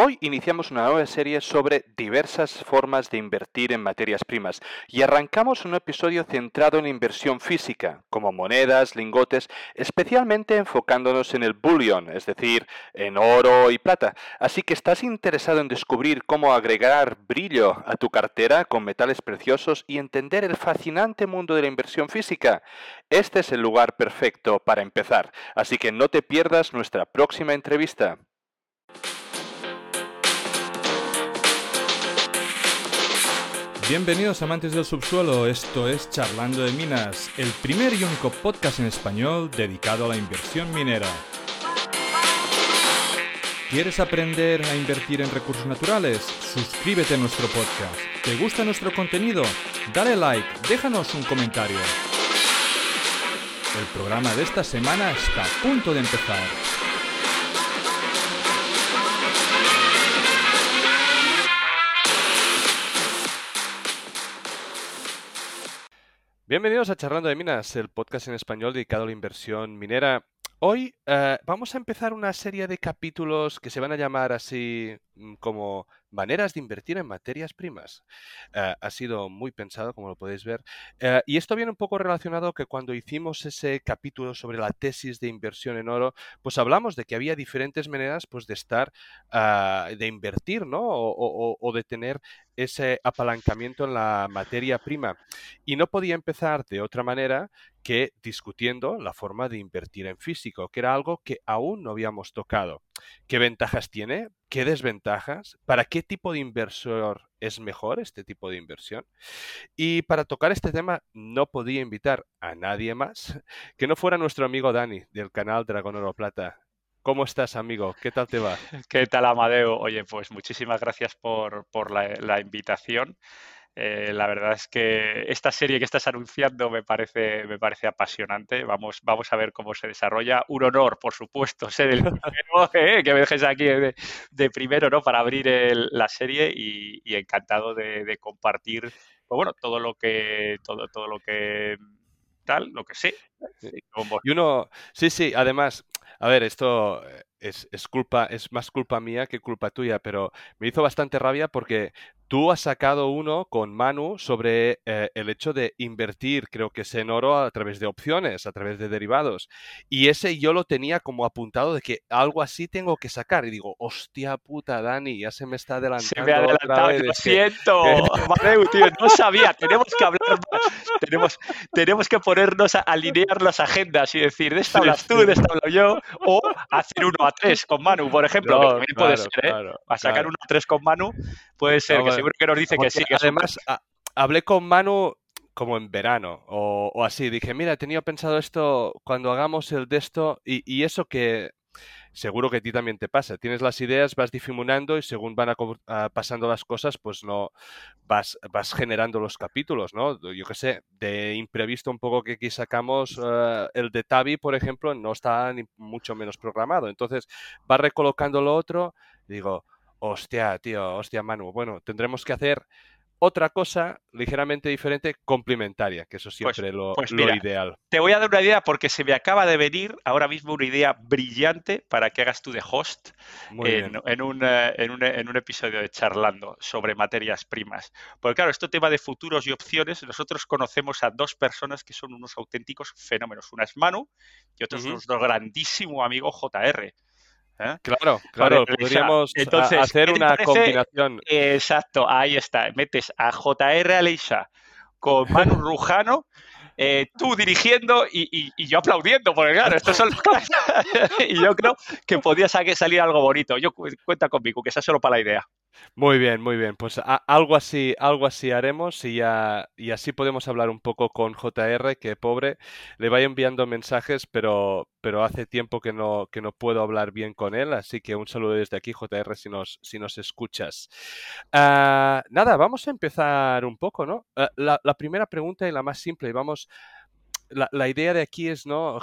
Hoy iniciamos una nueva serie sobre diversas formas de invertir en materias primas y arrancamos un episodio centrado en inversión física, como monedas, lingotes, especialmente enfocándonos en el bullion, es decir, en oro y plata. Así que estás interesado en descubrir cómo agregar brillo a tu cartera con metales preciosos y entender el fascinante mundo de la inversión física. Este es el lugar perfecto para empezar, así que no te pierdas nuestra próxima entrevista. Bienvenidos amantes del subsuelo, esto es Charlando de Minas, el primer y único podcast en español dedicado a la inversión minera. ¿Quieres aprender a invertir en recursos naturales? Suscríbete a nuestro podcast. ¿Te gusta nuestro contenido? Dale like, déjanos un comentario. El programa de esta semana está a punto de empezar. Bienvenidos a Charlando de Minas, el podcast en español dedicado a la inversión minera. Hoy eh, vamos a empezar una serie de capítulos que se van a llamar así mm, como maneras de invertir en materias primas. Eh, ha sido muy pensado, como lo podéis ver. Eh, y esto viene un poco relacionado que cuando hicimos ese capítulo sobre la tesis de inversión en oro, pues hablamos de que había diferentes maneras pues, de estar, ah, de invertir, ¿no? o de tener ese apalancamiento en la materia prima. Y no podía empezar de otra manera que discutiendo la forma de invertir en físico, que era algo que aún no habíamos tocado. ¿Qué ventajas tiene? ¿Qué desventajas? ¿Para qué tipo de inversor es mejor este tipo de inversión? Y para tocar este tema no podía invitar a nadie más que no fuera nuestro amigo Dani del canal Dragón Oro Plata. ¿Cómo estás, amigo? ¿Qué tal te va? ¿Qué tal, Amadeo? Oye, pues muchísimas gracias por, la, invitación. Eh, la verdad es que esta serie que estás anunciando me parece, me parece apasionante. Vamos, vamos a ver cómo se desarrolla. Un honor, por supuesto, ser el primero, eh, que me dejes aquí de, primero ¿no? para abrir la serie y, encantado de, compartir pues bueno, todo lo que todo, todo lo que tal, lo que sé. Y uno, sí, sí, además, a ver, esto es, es, culpa, es más culpa mía que culpa tuya, pero me hizo bastante rabia porque Tú has sacado uno con Manu sobre eh, el hecho de invertir, creo que es en oro a través de opciones, a través de derivados. Y ese yo lo tenía como apuntado de que algo así tengo que sacar. Y digo, hostia puta, Dani, ya se me está adelantando. Se me ha adelantado, lo siento. tío, no sabía. Tenemos que hablar más. Tenemos, tenemos que ponernos a alinear las agendas y decir, de esta hablas tú, de esta hablo yo. O hacer uno a tres con Manu, por ejemplo, que también puede ser, ¿eh? a sacar uno a tres con Manu puede ser seguro que nos dice que sí. además, hablé con Manu como en verano o, así. Dije, mira, he tenido pensado esto cuando hagamos el de esto y, eso que seguro que a ti también te pasa. Tienes las ideas, vas difuminando y según van pasando las cosas, pues no vas, vas generando los capítulos, ¿no? Yo qué sé, de imprevisto un poco que aquí sacamos eh, el de Tavi, por ejemplo, no está ni mucho menos programado. Entonces, vas recolocando lo otro digo, Hostia, tío, hostia, Manu. Bueno, tendremos que hacer otra cosa ligeramente diferente, complementaria, que eso pues, siempre lo, pues lo ideal. Te voy a dar una idea porque se me acaba de venir ahora mismo una idea brillante para que hagas tú de host en, en, un, eh, en, un, en, un, episodio de Charlando sobre materias primas. Porque claro, este tema de futuros y opciones, nosotros conocemos a dos personas que son unos auténticos fenómenos. Una es Manu y otro es nuestro grandísimo amigo JR. ¿Eh? Claro, claro, podríamos hacer una combinación. Exacto, ahí está. Metes a JR Aleisha con Manu Rujano, eh, tú dirigiendo y, yo aplaudiendo, porque claro, estos son los Y yo creo que podía salir algo bonito. Yo cuenta conmigo, que sea solo para la idea. Muy bien, muy bien. Pues algo así, algo así haremos y ya y así podemos hablar un poco con JR, que pobre, le vaya enviando mensajes, pero pero hace tiempo que no que no puedo hablar bien con él, así que un saludo desde aquí, JR, si nos si nos escuchas. Ah, nada, vamos a empezar un poco, ¿no? Ah, la, la primera pregunta y la más simple, y vamos la, idea de aquí es ¿no?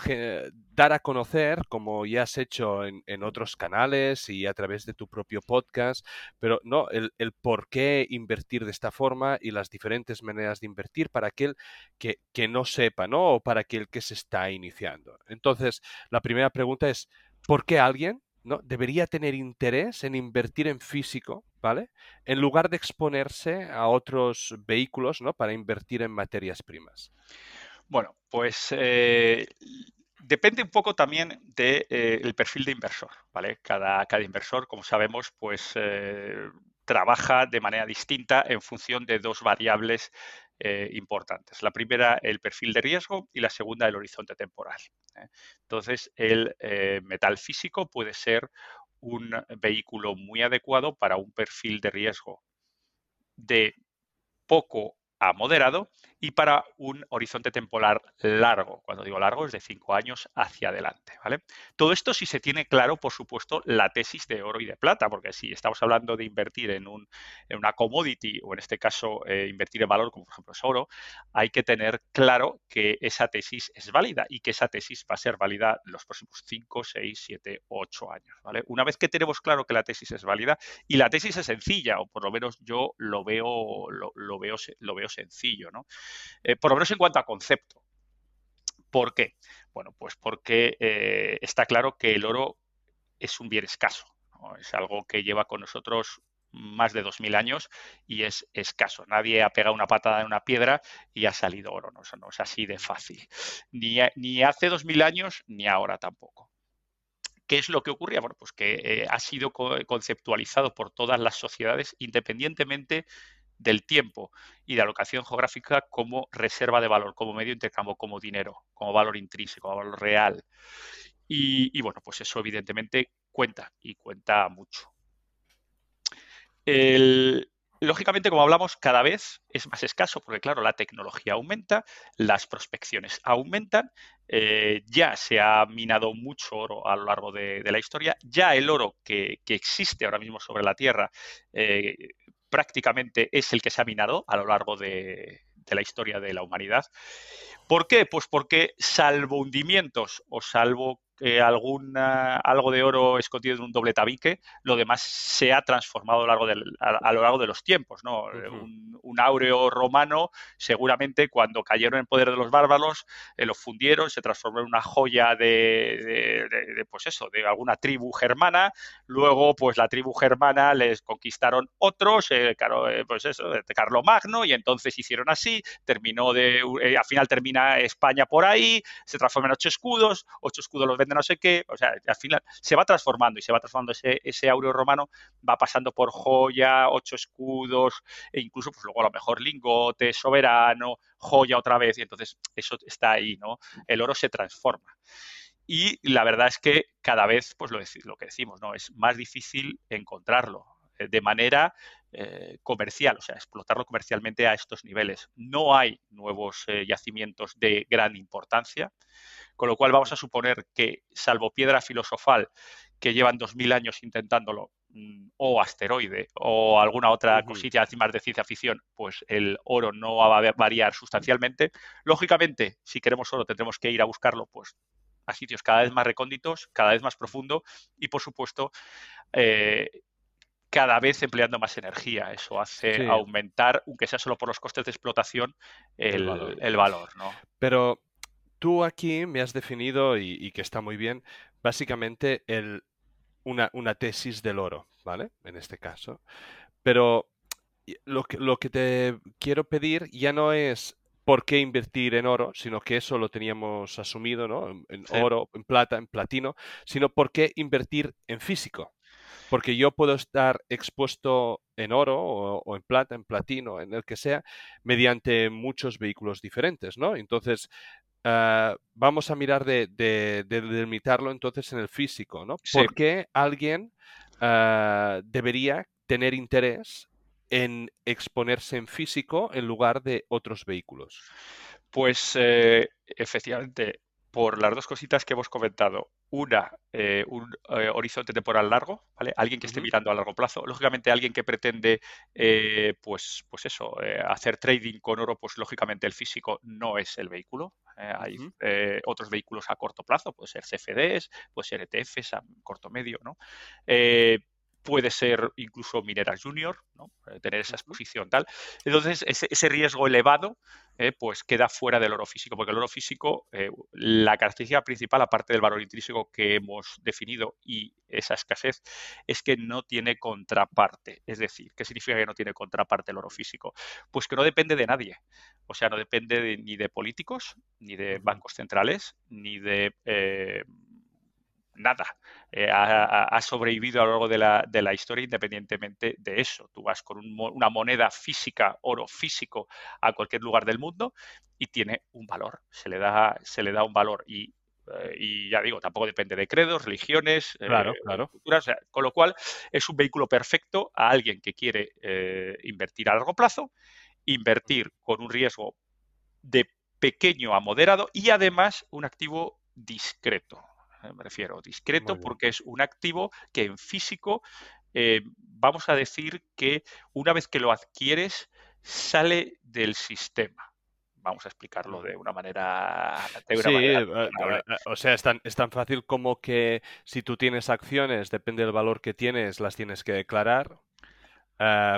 dar a conocer, como ya has hecho en, otros canales y a través de tu propio podcast, pero no el, por qué invertir de esta forma y las diferentes maneras de invertir para aquel que, que no sepa, ¿no? O para aquel que se está iniciando. Entonces, la primera pregunta es, ¿por qué alguien ¿no? debería tener interés en invertir en físico, ¿vale? En lugar de exponerse a otros vehículos, ¿no? Para invertir en materias primas. Bueno, pues eh, depende un poco también del de, eh, perfil de inversor, ¿vale? Cada, inversor, como sabemos, pues eh, trabaja de manera distinta en función de dos variables eh, importantes. La primera, el perfil de riesgo y la segunda, el horizonte temporal. Entonces, el metal físico puede ser un vehículo muy adecuado para un perfil de riesgo de poco a moderado y para un horizonte temporal largo. Cuando digo largo es de cinco años hacia adelante. ¿vale? Todo esto si se tiene claro, por supuesto, la tesis de oro y de plata, porque si estamos hablando de invertir en, un, en una commodity o en este caso eh, invertir en valor, como por ejemplo es oro, hay que tener claro que esa tesis es válida y que esa tesis va a ser válida los próximos 5, 6, 7, 8 años. ¿vale? Una vez que tenemos claro que la tesis es válida y la tesis es sencilla, o por lo menos yo lo veo, lo veo, lo veo sencillo, ¿no? Eh, por lo menos en cuanto a concepto. ¿Por qué? Bueno, pues porque eh, está claro que el oro es un bien escaso, es algo que lleva con nosotros más de 2.000 años y es escaso. Nadie ha pegado una patada en una piedra y ha salido oro, no, es así de fácil. Ni, ni hace 2.000 años ni ahora tampoco. ¿Qué es lo que ocurría? Bueno, pues que eh, ha sido conceptualizado por todas las sociedades independientemente del tiempo y de alocación geográfica como reserva de valor, como medio de intercambio, como dinero, como valor intrínseco, como valor real. Y, bueno, pues eso evidentemente cuenta y cuenta mucho. lógicamente, como hablamos, cada vez es más escaso porque, claro, la tecnología aumenta, las prospecciones aumentan, eh, ya se ha minado mucho oro a lo largo de, la historia, ya el oro que, existe ahora mismo sobre la Tierra eh, prácticamente es el que se ha minado a lo largo de, la historia de la humanidad. ¿Por qué? Pues porque salvo hundimientos o salvo alguna, algo de oro escondido en un doble tabique, lo demás se ha transformado a lo largo, a, lo largo de los tiempos. ¿no? un, un, áureo romano, seguramente cuando cayeron en poder de los bárbaros, eh, lo fundieron, se transformó en una joya de, pues eso, de alguna tribu germana. Luego, pues la tribu germana les conquistaron otros, eh, claro, eh, pues eso, de Carlomagno, y entonces hicieron así, terminó de, al final termina España por ahí, se transforman en ocho escudos, ocho escudos los de no sé qué, o sea, al final se va transformando y se va transformando ese, ese aureo romano, va pasando por joya, ocho escudos, e incluso pues luego a lo mejor lingote, soberano, joya otra vez, y entonces eso está ahí, ¿no? El oro se transforma. Y la verdad es que cada vez, pues lo, lo que decimos, ¿no? Es más difícil encontrarlo eh, de manera eh, comercial, o sea, explotarlo comercialmente a estos niveles. No hay nuevos eh, yacimientos de gran importancia. Con lo cual vamos a suponer que, salvo piedra filosofal, que llevan 2.000 años intentándolo, mm, o asteroide, o alguna otra cosilla encima de ciencia ficción, pues el oro no va a variar sustancialmente. Lógicamente, si queremos oro, tendremos que ir a buscarlo, pues a sitios cada vez más recónditos, cada vez más profundo y, por supuesto, eh, cada vez empleando más energía. Eso hace aumentar, aunque sea solo por los costes de explotación, el, valor. el valor ¿no? Pero tú aquí me has definido, y, que está muy bien, básicamente el, una, tesis del oro, ¿vale? En este caso. Pero lo que, lo que te quiero pedir ya no es por qué invertir en oro, sino que eso lo teníamos asumido, ¿no? En, oro, en plata, en platino, sino por qué invertir en físico. Porque yo puedo estar expuesto en oro o, en plata, en platino, en el que sea, mediante muchos vehículos diferentes, ¿no? Entonces, Ah, vamos a mirar de, delimitarlo entonces en el físico, ¿no? ¿Por qué alguien ah, debería tener interés en exponerse en físico en lugar de otros vehículos? Pues eh, efectivamente, por las dos cositas que hemos comentado. Una, eh, un eh, horizonte temporal largo, ¿vale? Alguien que esté mirando a largo plazo. Lógicamente, alguien que pretende, eh, pues, pues eso, hacer trading con oro, pues lógicamente el físico no es el vehículo. Hay otros vehículos a corto plazo, puede ser CFDs, puede ser ETFs a corto medio, ¿no? Puede ser incluso mineras junior, ¿no? Eh, tener esa exposición tal. Entonces, ese, riesgo elevado eh, pues queda fuera del oro físico, porque el oro físico, eh, la característica principal, aparte del valor intrínseco que hemos definido y esa escasez, es que no tiene contraparte. Es decir, ¿qué significa que no tiene contraparte el oro físico? Pues que no depende de nadie. O sea, no depende ni de políticos, ni de bancos centrales, ni de nada. Eh, ha, sobrevivido a lo largo de la, historia independientemente de eso. Tú vas con una moneda física, oro físico, a cualquier lugar del mundo y tiene un valor. Se le da, se le da un valor y eh, y ya digo, tampoco depende de credos, religiones, eh, claro, claro. culturas, con lo cual es un vehículo perfecto a alguien que quiere invertir a largo plazo, invertir con un riesgo de pequeño a moderado y además un activo discreto. Eh, me refiero, discreto, porque es un activo que en físico, eh, vamos a decir que una vez que lo adquieres, sale del sistema vamos a explicarlo de una manera. sí, eh, o sea, es tan, es tan, fácil como que si tú tienes acciones, depende del valor que tienes, las tienes que declarar.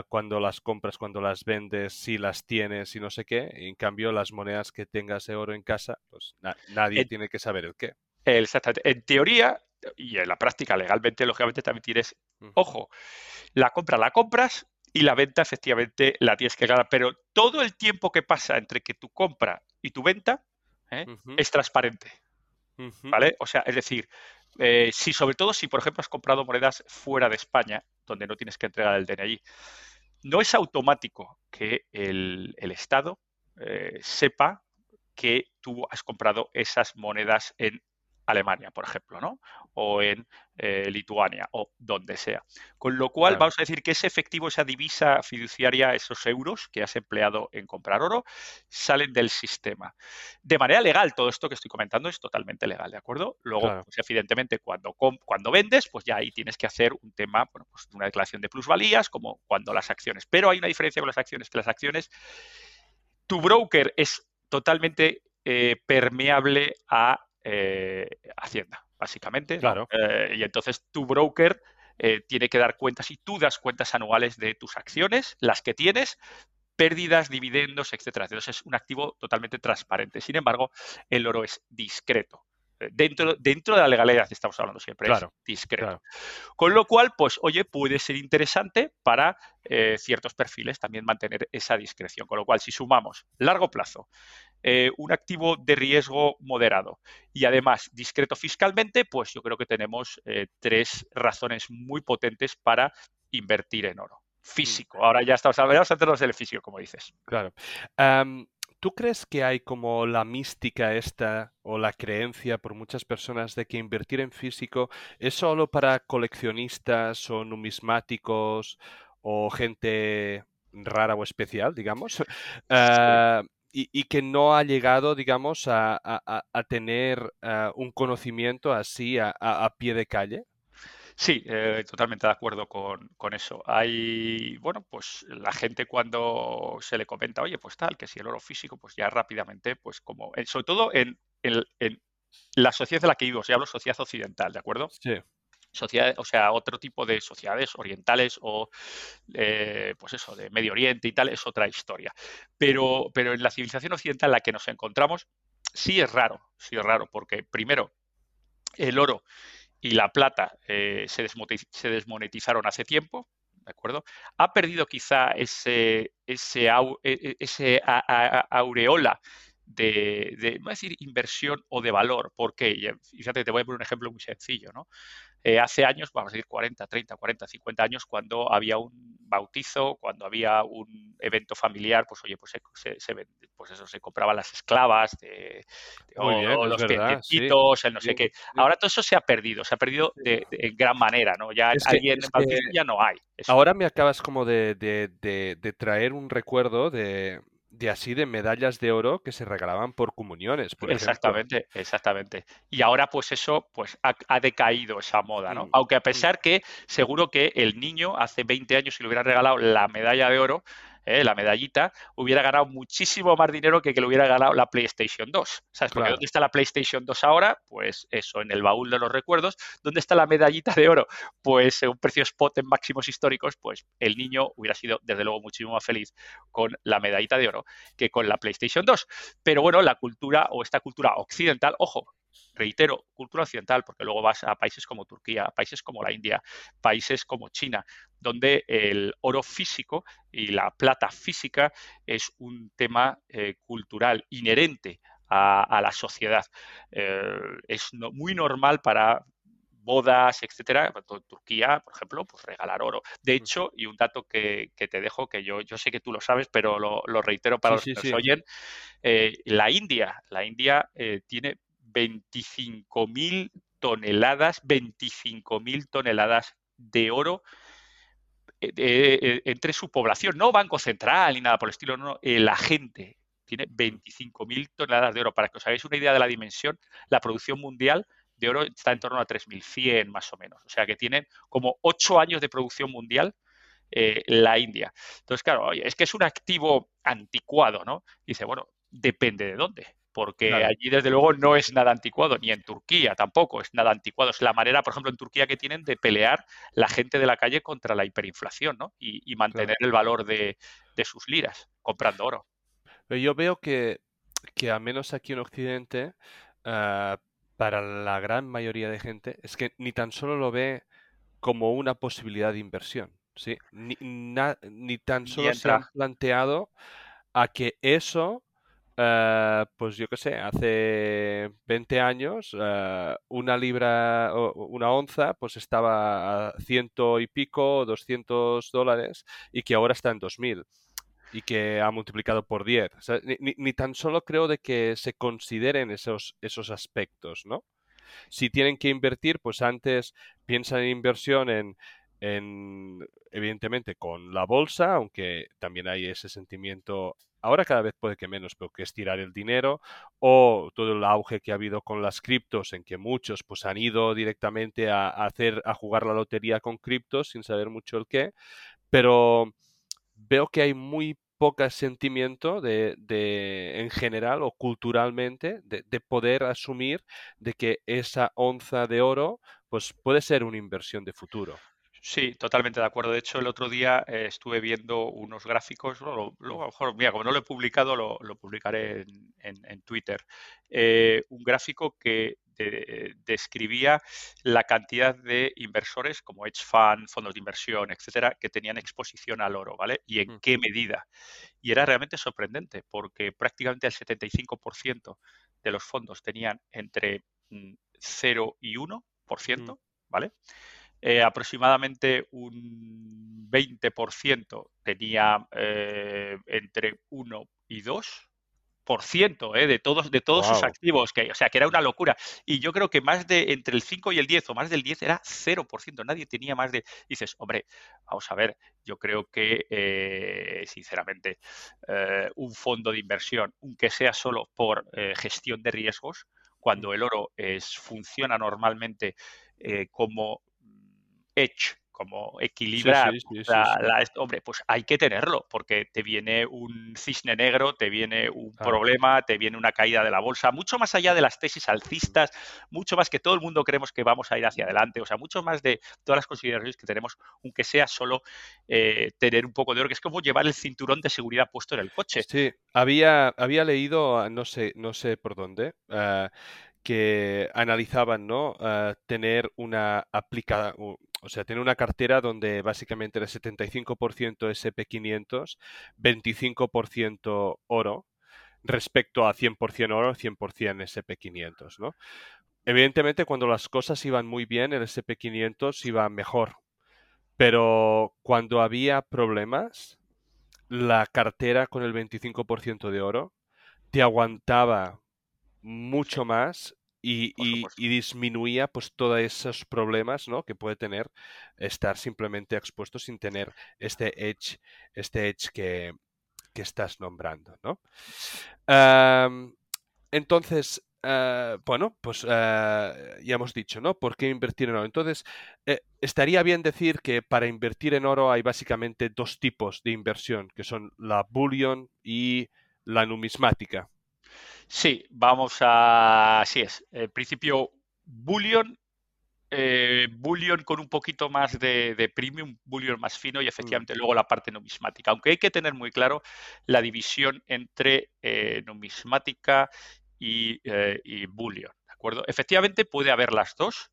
cuando las compras, cuando las vendes, si las tienes y no sé qué. En cambio, las monedas que tengas de oro en casa, pues nadie tiene que saber el qué. Exactamente. En teoría y en la práctica legalmente, lógicamente, también tienes, ojo, la compra la compras y la venta efectivamente la tienes que ganar, pero todo el tiempo que pasa entre que tu compra y tu venta ¿eh? es transparente. ¿Vale? O sea, es decir, eh, si sobre todo si, por ejemplo, has comprado monedas fuera de España, donde no tienes que entregar el DNI, no es automático que el, Estado eh, sepa que tú has comprado esas monedas en Alemania, por ejemplo, ¿no? O en eh, Lituania o donde sea. Con lo cual, vamos a decir que ese efectivo, esa divisa fiduciaria, esos euros que has empleado en comprar oro, salen del sistema. De manera legal, todo esto que estoy comentando es totalmente legal, ¿de acuerdo? Luego, pues, evidentemente, cuando, cuando vendes, pues ya ahí tienes que hacer un tema, bueno, pues una declaración de plusvalías, como cuando las acciones. Pero hay una diferencia con las acciones, que las acciones, tu broker es totalmente eh, permeable a eh, Hacienda, básicamente. Claro. Eh, y entonces tu broker eh, tiene que dar cuentas y tú das cuentas anuales de tus acciones, las que tienes, pérdidas, dividendos, etcétera. Entonces es un activo totalmente transparente. Sin embargo, el oro es discreto. Dentro, dentro de la legalidad estamos hablando siempre, claro, es discreto. Con lo cual, pues, oye, puede ser interesante para ciertos perfiles también mantener esa discreción. Con lo cual, si sumamos largo plazo, eh, un activo de riesgo moderado y además discreto fiscalmente, pues yo creo que tenemos eh, tres razones muy potentes para invertir en oro. Físico. Ahora ya estamos, vamos a hacernos el físico, como dices. Claro. ¿Tú crees que hay como la mística esta o la creencia por muchas personas de que invertir en físico es solo para coleccionistas o numismáticos o gente rara o especial, digamos? Ah, y, que no ha llegado, digamos, a, tener eh, un conocimiento así a, pie de calle. Sí, eh, totalmente de acuerdo con, eso. Hay, bueno, pues la gente cuando se le comenta, oye, pues tal, que si el oro físico, pues ya rápidamente, pues como, sobre todo en, en, en la sociedad en la que vivo, si hablo sociedad occidental, ¿de acuerdo? Sí sociedades, o sea, otro tipo de sociedades orientales o, eh, pues eso, de Medio Oriente y tal, es otra historia. Pero, pero en la civilización occidental en la que nos encontramos, sí es raro, sí es raro, porque primero, el oro y la plata eh, se, desmonetizaron hace tiempo, ¿de acuerdo? Ha perdido quizá ese, ese, e, e, ese aureola de, de, no decir inversión o de valor, porque, fíjate, te voy a poner un ejemplo muy sencillo, ¿no? Eh, hace años, vamos a decir 40, 30, 40, 50 años, cuando había un bautizo, cuando había un evento familiar, pues oye, pues se, pues eso, se compraban las esclavas, de, o, los piecitos, el no sé qué. Ahora todo eso se ha perdido, se ha perdido de, gran manera, ¿no? Ya alguien ya no hay. Ahora me acabas como de, de traer un recuerdo de de así de medallas de oro que se regalaban por comuniones. Por exactamente, exactamente. Y ahora pues eso pues ha, decaído esa moda, ¿no? Mm, Aunque a mm. pesar que seguro que el niño hace 20 años si le hubiera regalado la medalla de oro, ¿eh? la medallita, hubiera ganado muchísimo más dinero que que le hubiera ganado la PlayStation 2. ¿Sabes? Porque ¿dónde está la PlayStation 2 ahora? Pues eso, en el baúl de los recuerdos. ¿Dónde está la medallita de oro? Pues un precio spot en máximos históricos, pues el niño hubiera sido desde luego muchísimo más feliz con la medallita de oro que con la PlayStation 2. Pero bueno, la cultura o esta cultura occidental, ojo, reitero, cultura occidental, porque luego vas a países como Turquía, países como la India, países como China, donde el oro físico y la plata física es un tema eh, cultural inherente a, la sociedad. Eh, es muy normal para bodas, etcétera, en Turquía, por ejemplo, pues regalar oro. De hecho, y un dato que, te dejo, que yo, yo sé que tú lo sabes, pero lo, reitero para los que nos oyen, eh, la India, la India tiene 25.000 toneladas, 25.000 toneladas de oro eh, eh, entre su población, no Banco Central ni nada por el estilo, no, la gente tiene 25.000 toneladas de oro. Para que os hagáis una idea de la dimensión, la producción mundial de oro está en torno a 3.100 más o menos. O sea que tienen como 8 años de producción mundial eh, la India. Entonces, claro, es que es un activo anticuado, ¿no? Dice, bueno, depende de dónde porque allí desde luego no es nada anticuado, ni en Turquía tampoco es nada anticuado. Es la manera, por ejemplo, en Turquía que tienen de pelear la gente de la calle contra la hiperinflación ¿no? y, mantener el valor de, sus liras comprando oro. yo veo que, que al menos aquí en Occidente, ah, para la gran mayoría de gente, es que ni tan solo lo ve como una posibilidad de inversión. ¿sí? Ni, ni tan solo se han planteado a que eso eh, pues yo qué sé, hace 20 años eh, una libra una onza pues estaba a ciento y pico, 200 dólares y que ahora está en 2000 y que ha multiplicado por 10. ni, tan solo creo de que se consideren esos, esos aspectos, ¿no? Si tienen que invertir, pues antes piensan en inversión en, en, evidentemente con la bolsa, aunque también hay ese sentimiento ahora cada vez puede que menos, pero que es tirar el dinero, o todo el auge que ha habido con las criptos, en que muchos pues han ido directamente a, hacer, a jugar la lotería con criptos sin saber mucho el qué, pero veo que hay muy poco sentimiento de, en general o culturalmente de, de, poder asumir de que esa onza de oro pues puede ser una inversión de futuro. Sí, totalmente de acuerdo. De hecho, el otro día eh, estuve viendo unos gráficos, luego, a lo mejor, mira, como no lo he publicado, lo, publicaré en, Twitter. Eh, un gráfico que describía la cantidad de inversores como hedge fund, fondos de inversión, etcétera, que tenían exposición al oro, ¿vale? Y en qué medida. Y era realmente sorprendente porque prácticamente el 75% de los fondos tenían entre 0 mm, y 1%, ¿vale? Eh, aproximadamente un 20% tenía eh, entre 1 y 2 eh, de todos, de todos sus activos, que, o sea, que era una locura. Y yo creo que más de entre el 5 y el 10 o más del 10 era 0%, nadie tenía más de... Dices, hombre, vamos a ver, yo creo que, sinceramente, un fondo de inversión, aunque sea solo por gestión de riesgos, cuando el oro es, funciona normalmente como edge, como equilibrar la, hombre, pues hay que tenerlo, porque te viene un cisne negro, te viene un problema, te viene una caída de la bolsa, mucho más allá de las tesis alcistas, mucho más que todo el mundo creemos que vamos a ir hacia adelante, o sea, mucho más de todas las consideraciones que tenemos, aunque sea solo eh, tener un poco de oro, que es como llevar el cinturón de seguridad puesto en el coche. Sí, había, había leído, no sé, no sé por dónde, uh, que analizaban, ¿no? Uh, tener una aplicada, o sea, tiene una cartera donde básicamente el 75% SP500, 25% oro, respecto a 100% oro, 100% SP500, ¿no? Evidentemente, cuando las cosas iban muy bien, el SP500 iba mejor. Pero cuando había problemas, la cartera con el 25% de oro te aguantaba mucho más y, disminuía pues todos esos problemas ¿no? que puede tener estar simplemente expuesto sin tener este edge, este edge que, estás nombrando. ¿no? entonces, eh, bueno, pues eh, ya hemos dicho, ¿no? ¿Por qué invertir en oro? Entonces, eh, estaría bien decir que para invertir en oro hay básicamente dos tipos de inversión, que son la bullion y la numismática. Sí, vamos a... Así es. En principio, bullion eh, bullion con un poquito más de, premium, bullion más fino y mm. efectivamente luego la parte numismática. Aunque hay que tener muy claro la división entre eh, numismática y, eh, y, bullion. ¿De acuerdo? Efectivamente puede haber las dos,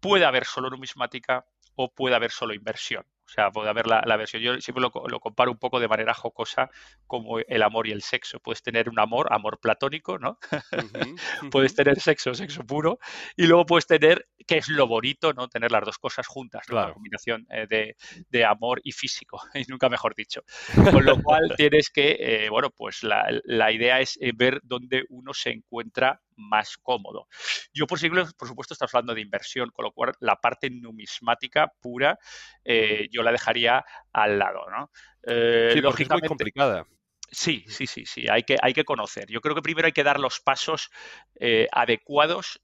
puede haber solo numismática o puede haber solo inversión. O sea, puede haber la, versión. Yo siempre lo, comparo un poco de manera jocosa como el amor y el sexo. Puedes tener un amor, amor platónico, ¿no? puedes tener sexo, sexo puro. Y luego puedes tener, que es lo bonito, ¿no? Tener las dos cosas juntas, la combinación eh, de, amor y físico, y nunca mejor dicho. Con lo cual tienes que, eh, bueno, pues la, la idea es eh, ver dónde uno se encuentra más cómodo. Yo, por, por supuesto, estamos hablando de inversión, con lo cual la parte numismática pura eh, yo la dejaría al lado. ¿no? Eh, sí, es muy complicada. Sí, sí, sí, sí, hay que, hay que conocer. Yo creo que primero hay que dar los pasos eh, adecuados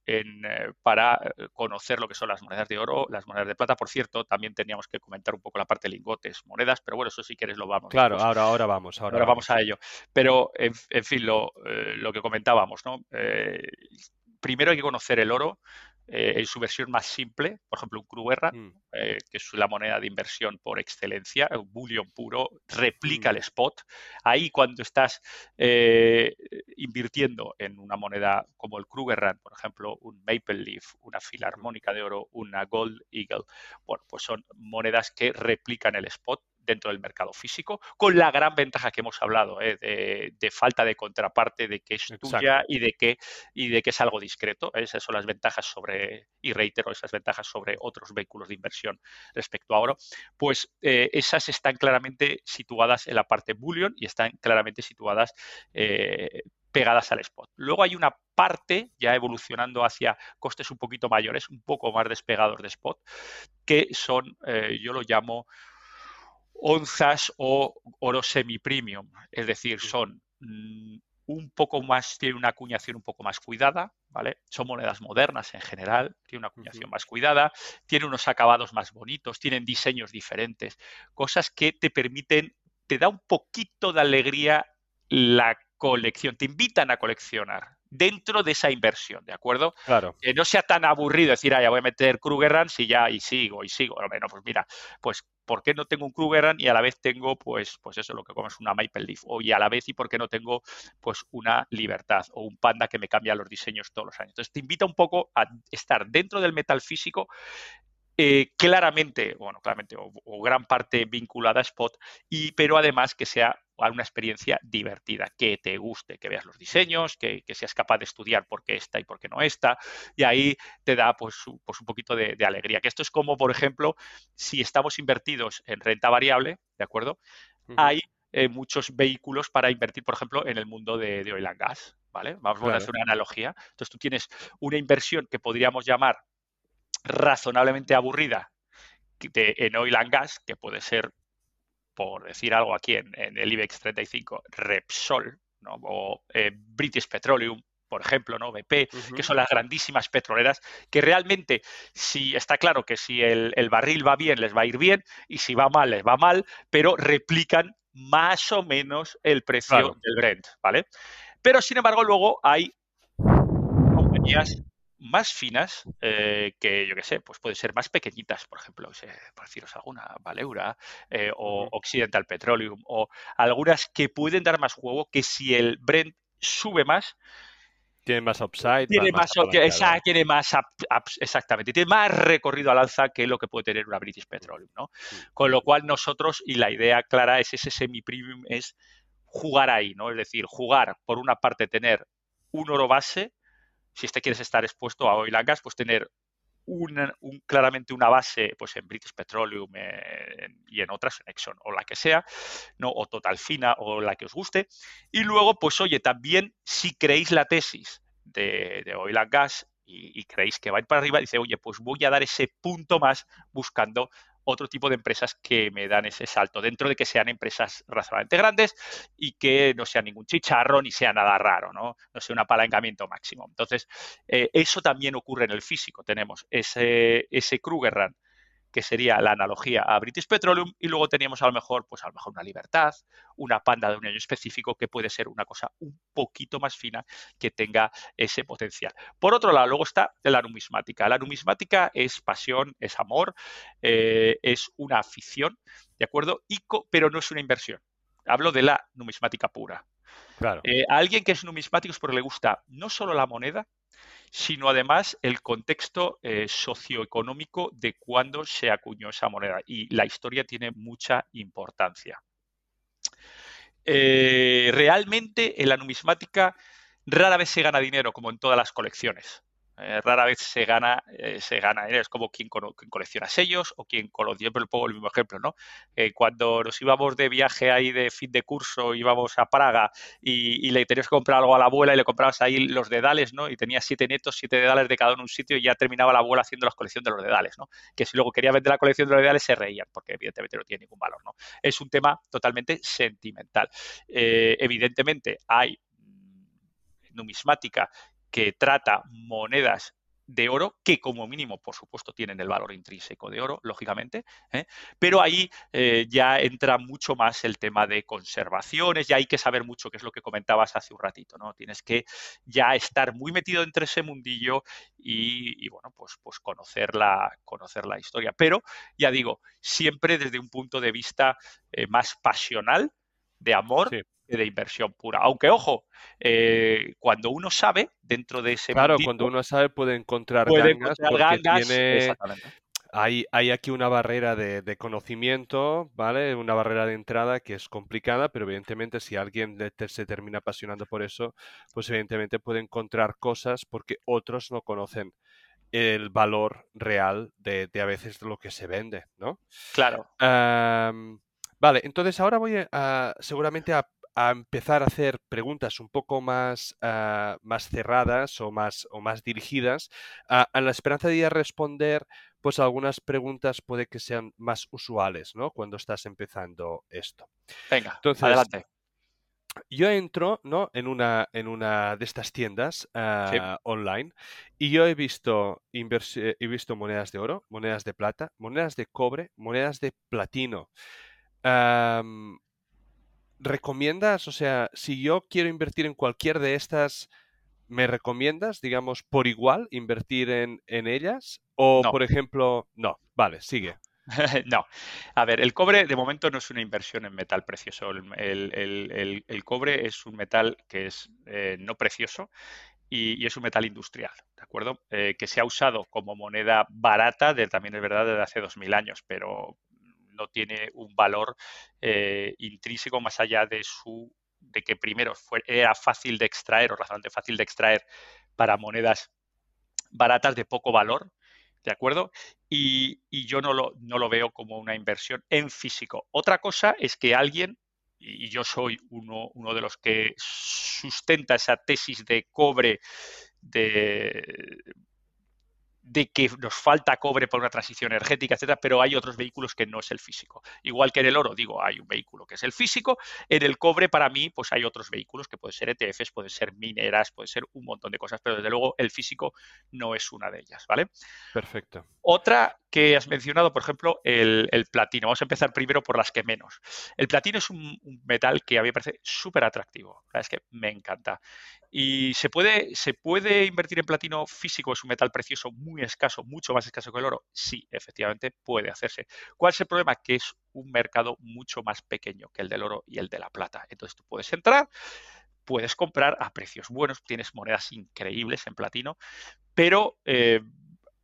para conocer lo que son las monedas de oro, las monedas de plata. Por cierto, también teníamos que comentar un poco la parte de lingotes, monedas, pero bueno, eso si quieres lo vamos. Claro, ahora, ahora vamos. Ahora, vamos. a ello. Pero, en, fin, lo, lo, que comentábamos, ¿no? primero hay que conocer el oro, eh, en su versión más simple, por ejemplo, un Krugerrand, mm. eh, que es la moneda de inversión por excelencia, un bullion puro, replica el mm. spot. Ahí cuando estás eh, invirtiendo en una moneda como el Krugerrand, por ejemplo, un Maple Leaf, una filarmónica de oro, una Gold Eagle, bueno, pues son monedas que replican el spot dentro del mercado físico, con la gran ventaja que hemos hablado, ¿eh? de, falta de contraparte, de que es tuya y de que, y de que es algo discreto. Esas son las ventajas sobre, y reitero, esas ventajas sobre otros vehículos de inversión respecto a oro, pues eh, esas están claramente situadas en la parte bullion y están claramente situadas eh, pegadas al spot. Luego hay una parte, ya evolucionando hacia costes un poquito mayores, un poco más despegados de spot, que son, yo lo llamo onzas o oro semi-premium, es decir, son mm, un poco más, tiene una acuñación un poco más cuidada, ¿vale? Son monedas modernas en general, tiene una acuñación más cuidada, tiene unos acabados más bonitos, tienen diseños diferentes, cosas que te permiten, te da un poquito de alegría la colección, te invitan a coleccionar dentro de esa inversión, ¿de acuerdo? Claro. Que no sea tan aburrido decir, ah, ya voy a meter Krugerrands y ya, y sigo, y sigo. Bueno, pues mira, pues ¿por qué no tengo un Krugerrand y a la vez tengo, pues, pues eso, lo que como es una Maple Leaf? O y a la vez, ¿y por qué no tengo, pues, una Libertad o un Panda que me cambia los diseños todos los años? Entonces, te invita un poco a estar dentro del metal físico eh, claramente, bueno, claramente, o, gran parte vinculada a Spot, y, pero además que sea una experiencia divertida, que te guste, que veas los diseños, que, seas capaz de estudiar por qué está y por qué no está, y ahí te da pues, pues un poquito de, alegría. Que esto es como, por ejemplo, si estamos invertidos en renta variable, ¿de acuerdo? Hay eh, muchos vehículos para invertir, por ejemplo, en el mundo de, oil and gas, ¿vale? Vamos a hacer una analogía. Entonces tú tienes una inversión que podríamos llamar razonablemente aburrida de, en oil and gas, que puede ser por decir algo aquí en, el IBEX 35, Repsol, o eh, British Petroleum, por ejemplo, ¿no? BP, que son las grandísimas petroleras, que realmente, si está claro que si el, barril va bien, les va a ir bien, y si va mal, les va mal, pero replican más o menos el precio del Brent, ¿vale? Pero sin embargo, luego hay compañías más finas eh, que, yo qué sé, pues pueden ser más pequeñitas, por ejemplo, por deciros alguna, Valeura eh, o Occidental Petroleum o algunas que pueden dar más juego que si el Brent sube más, tiene más upside. Tiene más, tiene más exactamente, tiene más recorrido al alza que lo que puede tener una British Petroleum, ¿no? Con lo cual nosotros, y la idea clara es ese semi-premium, es jugar ahí, ¿no? Es decir, jugar, por una parte, tener un oro base, si este quieres estar expuesto a oil and gas, pues tener claramente una base pues en British Petroleum y en otras, en Exxon o la que sea, ¿no? o Total Fina o la que os guste. Y luego, pues oye, también si creéis la tesis de oil and gas y, creéis que va a ir para arriba, dice, oye, pues voy a dar ese punto más buscando otro tipo de empresas que me dan ese salto, dentro de que sean empresas razonablemente grandes y que no sea ningún chicharro ni sea nada raro, ¿no? No sea un apalancamiento máximo. Entonces, eh, eso también ocurre en el físico. Tenemos ese, ese Kruger Run que sería la analogía a British Petroleum, y luego teníamos a lo mejor, pues a lo mejor una libertad, una panda de un año específico, que puede ser una cosa un poquito más fina que tenga ese potencial. Por otro lado, luego está la numismática. La numismática es pasión, es amor, eh, es una afición, ¿de acuerdo? pero no es una inversión. Hablo de la numismática pura. Claro. Eh, a alguien que es numismático es porque le gusta no solo la moneda, sino además el contexto eh, socioeconómico de cuándo se acuñó esa moneda. Y la historia tiene mucha importancia. Eh, realmente en la numismática rara vez se gana dinero, como en todas las colecciones. Eh, rara vez se gana, eh, se gana Es como quien, colecciona sellos o quien con Siempre pongo el mismo ejemplo, ¿no? Eh, cuando nos íbamos de viaje ahí de fin de curso, íbamos a Praga y, le tenías que comprar algo a la abuela y le comprabas ahí los dedales, ¿no? Y tenía siete netos, siete dedales de cada uno en un sitio y ya terminaba la abuela haciendo la colección de los dedales, ¿no? Que si luego quería vender la colección de los dedales se reían, porque evidentemente no tiene ningún valor, ¿no? Es un tema totalmente sentimental. evidentemente hay numismática que trata monedas de oro, que como mínimo, por supuesto, tienen el valor intrínseco de oro, lógicamente, ¿eh? pero ahí eh, ya entra mucho más el tema de conservaciones, ya hay que saber mucho, que es lo que comentabas hace un ratito, ¿no? Tienes que ya estar muy metido entre ese mundillo y, bueno, pues, pues conocer, la, conocer la historia. Pero, ya digo, siempre desde un punto de vista eh, más pasional, de amor, de inversión pura. Aunque, ojo, eh, cuando uno sabe, dentro de ese Claro, cuando uno sabe puede encontrar gangas porque tiene... Hay, hay, aquí una barrera de, conocimiento, ¿vale? Una barrera de entrada que es complicada, pero evidentemente si alguien se termina apasionando por eso, pues evidentemente puede encontrar cosas porque otros no conocen el valor real de, a veces de lo que se vende, ¿no? Claro. vale, entonces ahora voy a, seguramente a a empezar a hacer preguntas un poco más, ah, más cerradas o más, o más dirigidas, a la esperanza de ir a responder, pues algunas preguntas puede que sean más usuales, ¿no? Cuando estás empezando esto. Venga, Entonces, adelante. Yo entro ¿no? en, una, en una de estas tiendas ah, online y yo he visto, he visto monedas de oro, monedas de plata, monedas de cobre, monedas de platino. ¿Recomiendas, o sea, si yo quiero invertir en cualquier de estas, ¿me recomiendas, digamos, por igual invertir en, ellas? O, por ejemplo, no, vale, sigue. no. A ver, el cobre de momento no es una inversión en metal precioso. El, cobre es un metal que es eh, no precioso y, es un metal industrial, ¿de acuerdo? Eh, que se ha usado como moneda barata, de, también es verdad, desde hace 2000 años, pero no tiene un valor eh, intrínseco más allá de su de que primero fue, era fácil de extraer o razonablemente fácil de extraer para monedas baratas de poco valor, ¿de acuerdo? Y, yo no lo, no lo veo como una inversión en físico. Otra cosa es que alguien, y yo soy uno, uno de los que sustenta esa tesis de cobre de de que nos falta cobre por una transición energética, etcétera, pero hay otros vehículos que no es el físico. Igual que en el oro, digo, hay un vehículo que es el físico, en el cobre para mí, pues hay otros vehículos que pueden ser ETFs, pueden ser mineras, pueden ser un montón de cosas, pero desde luego el físico no es una de ellas, ¿vale? Perfecto. Otra que has mencionado, por ejemplo, el, platino. Vamos a empezar primero por las que menos. El platino es un, metal que a mí me parece súper atractivo. La verdad es que me encanta. Y se puede, se puede invertir en platino físico, es un metal precioso, muy escaso, mucho más escaso que el oro. Sí, efectivamente puede hacerse. ¿Cuál es el problema? Que es un mercado mucho más pequeño que el del oro y el de la plata. Entonces tú puedes entrar, puedes comprar a precios buenos, tienes monedas increíbles en platino, pero eh,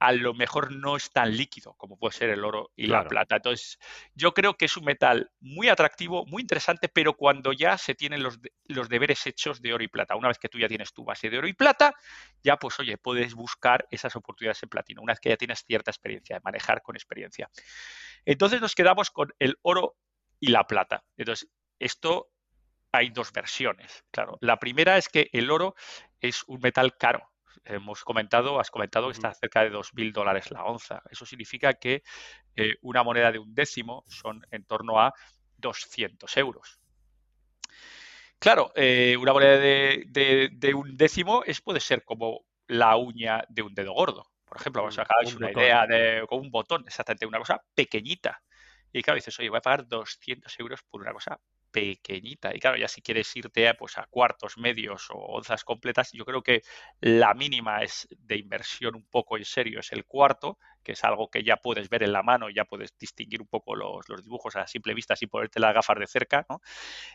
a lo mejor no es tan líquido como puede ser el oro y la plata. Entonces, yo creo que es un metal muy atractivo, muy interesante, pero cuando ya se tienen los, los, deberes hechos de oro y plata, una vez que tú ya tienes tu base de oro y plata, ya pues oye, puedes buscar esas oportunidades en platino, una vez que ya tienes cierta experiencia, de manejar con experiencia. Entonces nos quedamos con el oro y la plata. Entonces, esto hay dos versiones, claro. La primera es que el oro es un metal caro hemos comentado, has comentado que está cerca de 2.000 dólares la onza. Eso significa que eh, una moneda de un décimo son en torno a 200 euros. Claro, eh, una moneda de, un décimo es, puede ser como la uña de un dedo gordo. Por ejemplo, vamos a sacar una idea de con un botón, exactamente una cosa pequeñita. Y claro, dices, oye, voy a pagar 200 euros por una cosa pequeñita. Y claro, ya si quieres irte a, pues, a cuartos, medios o onzas completas, yo creo que la mínima es de inversión un poco en serio es el cuarto, que es algo que ya puedes ver en la mano ya puedes distinguir un poco los, dibujos a simple vista sin ponerte las gafas de cerca, ¿no?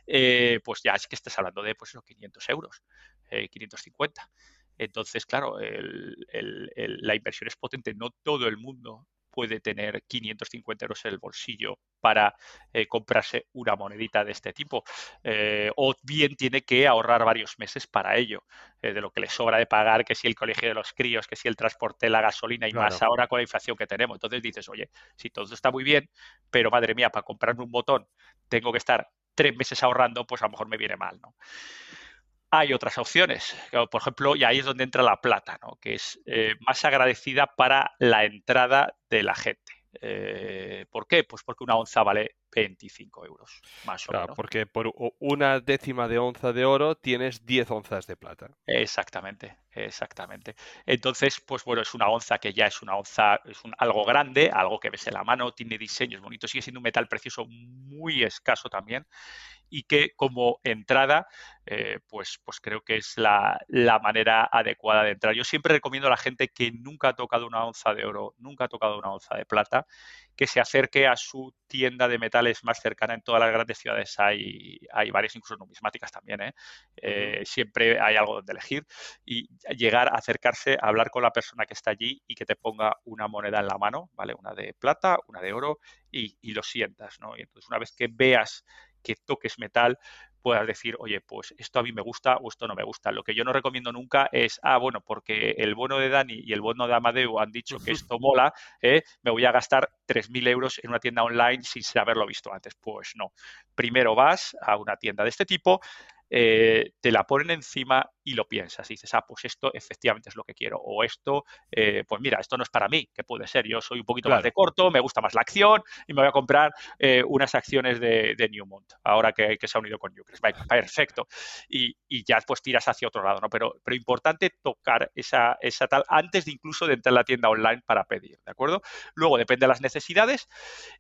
Eh, pues ya es que estás hablando de pues, 500 euros, 550. Eh, Entonces, claro, la inversión es potente. No todo el mundo puede tener 550 euros en el bolsillo para eh, comprarse una monedita de este tipo. Eh, o bien tiene que ahorrar varios meses para ello, eh, de lo que le sobra de pagar, que si el colegio de los críos, que si el transporte, la gasolina y más ahora con la inflación que tenemos. Entonces dices, oye, si todo está muy bien, pero madre mía, para comprarme un botón tengo que estar tres meses ahorrando, pues a lo mejor me viene mal, ¿no? Hay otras opciones. Por ejemplo, y ahí es donde entra la plata, ¿no? que es eh, más agradecida para la entrada de la gente. Eh, ¿Por qué? Pues porque una onza vale 25 euros, más o menos. Porque por una décima de onza de oro tienes 10 onzas de plata. Exactamente, exactamente. Entonces, pues bueno, es una onza que ya es una onza, es un, algo grande, algo que ves en la mano, tiene diseños bonitos, sigue siendo un metal precioso muy escaso también y que como entrada, eh, pues, pues creo que es la, manera adecuada de entrar. Yo siempre recomiendo a la gente que nunca ha tocado una onza de oro, nunca ha tocado una onza de plata, que se acerque a su tienda de metales más cercana. En todas las grandes ciudades hay, hay varias, incluso numismáticas también. ¿eh? Eh, siempre hay algo donde elegir y llegar a acercarse, a hablar con la persona que está allí y que te ponga una moneda en la mano, ¿vale? Una de plata, una de oro y, y lo sientas, ¿no? Y entonces una vez que veas que toques metal puedas decir, oye, pues esto a mí me gusta o esto no me gusta. Lo que yo no recomiendo nunca es, ah, bueno, porque el bono de Dani y el bono de Amadeo han dicho que esto mola, ¿eh? me voy a gastar 3.000 euros en una tienda online sin haberlo visto antes. Pues no. Primero vas a una tienda de este tipo, eh, te la ponen encima y lo piensas. Y dices, ah, pues esto efectivamente es lo que quiero. O esto, eh, pues mira, esto no es para mí, que puede ser. Yo soy un poquito más de corto, me gusta más la acción y me voy a comprar eh, unas acciones de, Newmont, ahora que, se ha unido con Newcrest. Perfecto. Y, ya pues tiras hacia otro lado, ¿no? Pero, pero importante tocar esa, esa tal antes de incluso de entrar a la tienda online para pedir, ¿de acuerdo? Luego depende de las necesidades.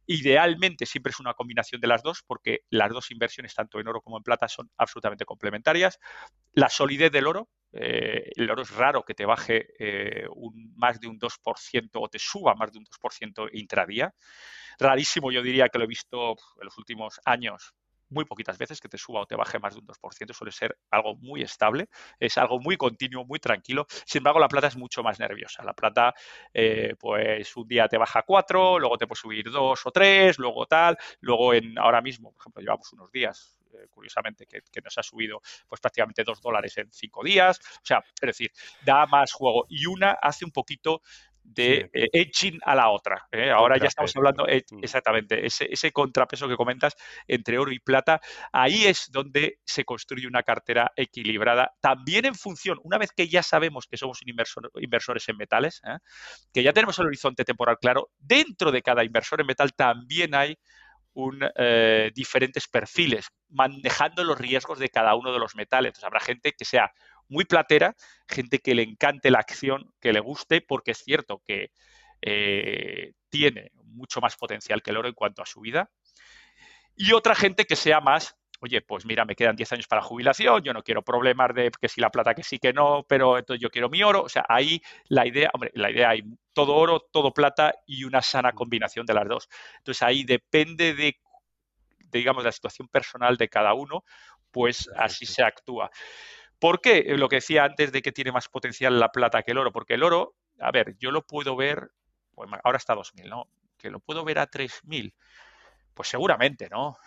Idealmente siempre es una combinación de las dos, porque las dos inversiones, tanto en oro como en plata, son absolutamente complementarias. La solidez del oro. Eh, el oro es raro que te baje eh, un, más de un 2% o te suba más de un 2% intradía. Rarísimo, yo diría que lo he visto en los últimos años muy poquitas veces que te suba o te baje más de un 2%, suele ser algo muy estable, es algo muy continuo, muy tranquilo. Sin embargo, la plata es mucho más nerviosa. La plata, eh, pues un día te baja 4, luego te puede subir 2 o 3, luego tal, luego en ahora mismo, por ejemplo, llevamos unos días eh, curiosamente, que, nos ha subido pues prácticamente dos dólares en cinco días. O sea, es decir, da más juego. Y una hace un poquito de eh, edging a la otra. ¿eh? Ahora ya estamos hablando mm. exactamente ese, ese, contrapeso que comentas entre oro y plata. Ahí es donde se construye una cartera equilibrada, también en función, una vez que ya sabemos que somos inversores en metales, que ya tenemos el horizonte temporal claro, dentro de cada inversor en metal también hay un, eh, diferentes perfiles, manejando los riesgos de cada uno de los metales. Entonces habrá gente que sea muy platera, gente que le encante la acción, que le guste, porque es cierto que eh, tiene mucho más potencial que el oro en cuanto a su vida. Y otra gente que sea más oye, pues mira, me quedan 10 años para jubilación, yo no quiero problemas de que si la plata que sí que no, pero entonces yo quiero mi oro. O sea, ahí la idea, hombre, la idea hay todo oro, todo plata y una sana combinación de las dos. Entonces ahí depende de, digamos, la situación personal de cada uno, pues así se actúa. ¿Por qué? Lo que decía antes de que tiene más potencial la plata que el oro, porque el oro, a ver, yo lo puedo ver, pues ahora está a 2.000, ¿no? Que lo puedo ver a 3.000. Pues seguramente, ¿no?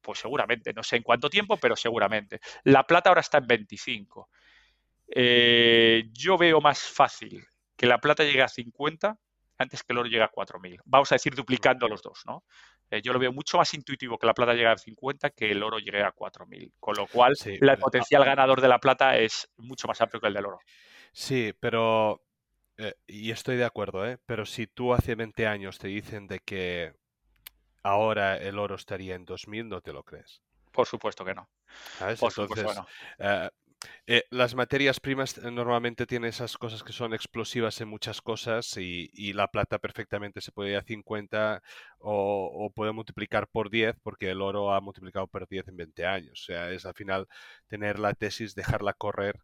Pues seguramente, no sé en cuánto tiempo, pero seguramente. La plata ahora está en 25. Eh, yo veo más fácil que la plata llegue a 50 antes que el oro llegue a 4.000. Vamos a decir duplicando los dos, ¿no? Eh, yo lo veo mucho más intuitivo que la plata llegue a 50 que el oro llegue a 4.000. Con lo cual, el potencial ganador de la plata es mucho más amplio que el del oro. Sí, pero, eh, y estoy de acuerdo, ¿eh? Pero si tú hace 20 años te dicen de que ahora el oro estaría en 2000, no te lo crees. Por supuesto que no. ¿Sabes? Por supuesto Entonces, que no. eh, eh, las materias primas eh, normalmente tienen esas cosas que son explosivas en muchas cosas y, y la plata perfectamente se puede ir a 50 o, o puede multiplicar por 10 porque el oro ha multiplicado por 10 en 20 años. O sea, es al final tener la tesis, dejarla correr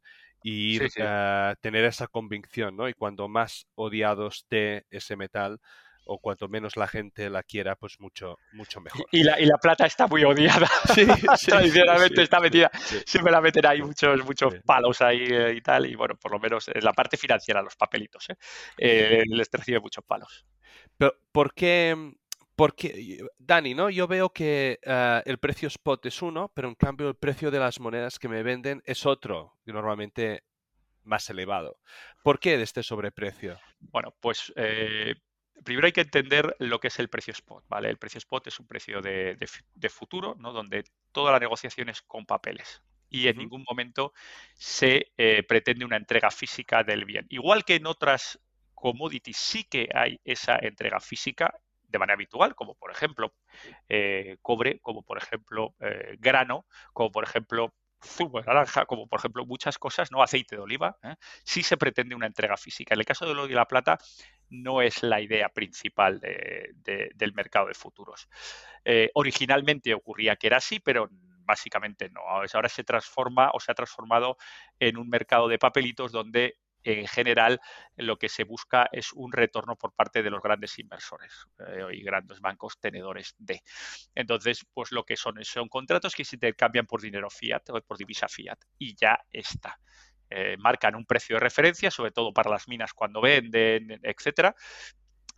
y Sí, ir sí. a tener esa convicción, ¿no? Y cuando más odiado esté ese metal o cuanto menos la gente la quiera, pues mucho, mucho mejor. Y la, y la plata está muy odiada. Sí, sí, Tradicionalmente sí, está metida. sí, Siempre la meten ahí muchos, muchos palos ahí eh, y tal. Y bueno, por lo menos en la parte financiera, los papelitos, ¿eh? Eh, les recibe muchos palos. Pero, ¿por qué? Porque, Dani, ¿no? Yo veo que ah, el precio spot es uno, pero en cambio el precio de las monedas que me venden es otro, normalmente más elevado. ¿Por qué de este sobreprecio? Bueno, pues eh, primero hay que entender lo que es el precio spot, ¿vale? El precio spot es un precio de, de de futuro, ¿no? Donde toda la negociación es con papeles y en ningún momento se eh, pretende una entrega física del bien. Igual que en otras commodities sí que hay esa entrega física de manera habitual, como por ejemplo eh, cobre, como por ejemplo eh, grano, como por ejemplo zumo de naranja, como por ejemplo muchas cosas, ¿no? Aceite de oliva, sí se pretende una entrega física. En el caso del oro y la plata no es la idea principal de- de- del mercado de futuros. Eh, originalmente ocurría que era así, pero básicamente no. Ahora se transforma o se ha transformado en un mercado de papelitos donde en general lo que se busca es un retorno por parte de los grandes inversores eh, y grandes bancos tenedores de. Entonces, pues lo que son son contratos que se intercambian por dinero fiat o por divisa fiat y ya está. Eh, marcan un precio de referencia, sobre todo para las minas cuando venden, etcétera,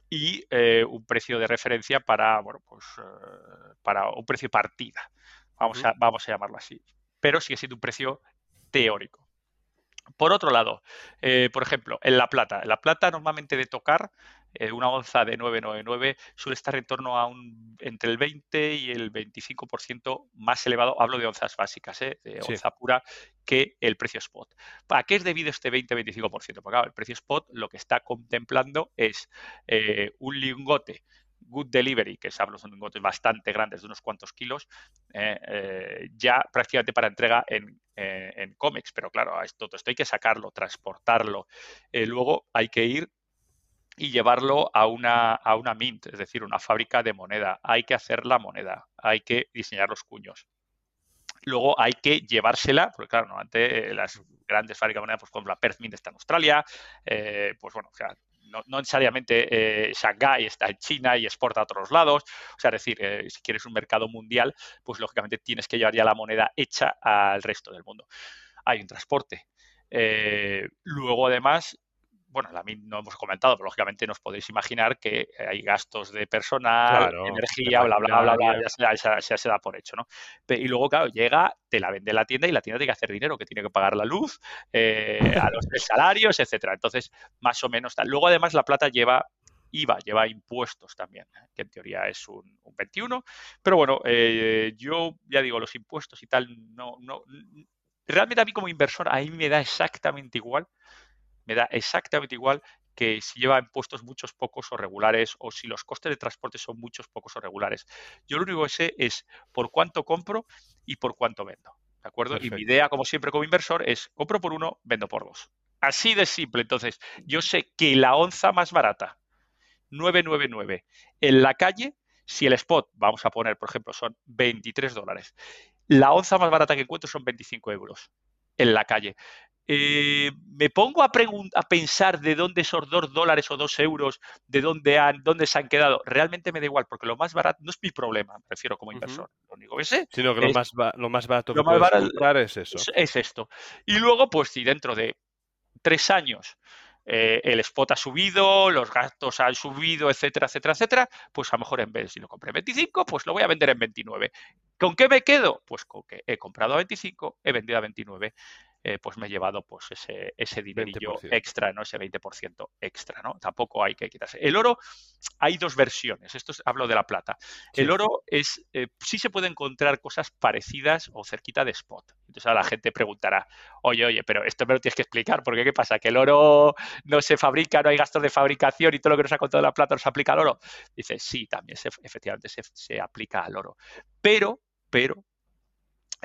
y eh, un precio de referencia para, bueno, pues eh, para un precio partida, vamos a, vamos a llamarlo así, pero sigue siendo un precio teórico. Por otro lado, por ejemplo, en la plata. La plata normalmente de tocar, eh, una onza de 999 suele estar en torno a un entre el 20 y el 25% más elevado, hablo de onzas básicas, ¿eh? de Sí. onza pura, que el precio spot. ¿Para qué es debido este 20-25%? Porque claro, el precio spot lo que está contemplando es eh, un lingote Good Delivery, que hablo son lingotes bastante grandes, de unos cuantos kilos, eh, eh, ya prácticamente para entrega en, eh, en cómics. Pero claro, esto, todo esto hay que sacarlo, transportarlo. Luego hay que ir y llevarlo a una, a una mint, es decir, una fábrica de moneda. Hay que hacer la moneda, hay que diseñar los cuños. Luego hay que llevársela, porque claro, normalmente eh, las grandes fábricas de moneda, pues como la Perth Mint está en Australia, eh, pues bueno, o sea, no, no necesariamente eh, Shanghái está en China y exporta a otros lados. O sea, es decir, eh, si quieres un mercado mundial, pues lógicamente tienes que llevar ya la moneda hecha al resto del mundo. Hay un transporte. Luego, además, bueno, la MIT no hemos comentado, pero lógicamente nos podéis imaginar que hay gastos de personal, Claro, energía, bla, bla, bla, bla, ya, se, ya se- da por hecho, ¿no? Y luego, claro, llega, te la vende la tienda y la tienda tiene que hacer dinero, que tiene que pagar la luz, eh, a los salarios, etcétera. Entonces, más o menos tal. Luego, además, la plata lleva IVA, lleva impuestos también, ¿eh? que en teoría es un, un 21. Pero bueno, eh, yo ya digo, los impuestos y tal, no, no. Realmente a mí como inversor, a mí me da exactamente igual, me da exactamente igual que si lleva impuestos muchos, pocos o regulares, o si los costes de transporte son muchos, pocos o regulares. Yo lo único que sé es por cuánto compro y por cuánto vendo. ¿De acuerdo? Y mi idea, como siempre, como inversor, es compro por uno, vendo por dos. Así de simple. Entonces, yo sé que la onza más barata, 999, en la calle, si el spot, vamos a poner, por ejemplo, son 23 dólares, la onza más barata que encuentro son 25 euros en la calle. Eh, me pongo a, a, pensar de dónde esos dos dólares o dos euros, de dónde, han, dónde se han quedado. Realmente me da igual, porque lo más barato no es mi problema, me refiero como inversor. Uh -huh. Lo único que sé. Sino que es, lo, más lo más barato lo que más puedes barato comprar es eso. Es, es, esto. Y luego, pues si dentro de tres años eh, el spot ha subido, los gastos han subido, etcétera, etcétera, etcétera, pues a lo mejor en vez de si lo compré en 25, pues lo voy a vender en 29. ¿Con qué me quedo? Pues con que he comprado a 25, he vendido a 29. Eh, pues me he llevado pues ese, ese dinerillo extra, ¿no? Ese 20% extra, ¿no? Tampoco hay que quitarse. El oro, hay dos versiones. Esto hablo de la plata. El oro es, eh, sí se puede encontrar cosas parecidas o cerquita de spot. Entonces ahora la gente preguntará, oye, oye, pero esto me lo tienes que explicar, porque ¿qué pasa? ¿Que el oro no se fabrica, no hay gastos de fabricación y todo lo que nos ha contado la plata nos aplica al oro? Dice, sí, también se, efectivamente se, se aplica al oro. Pero, pero,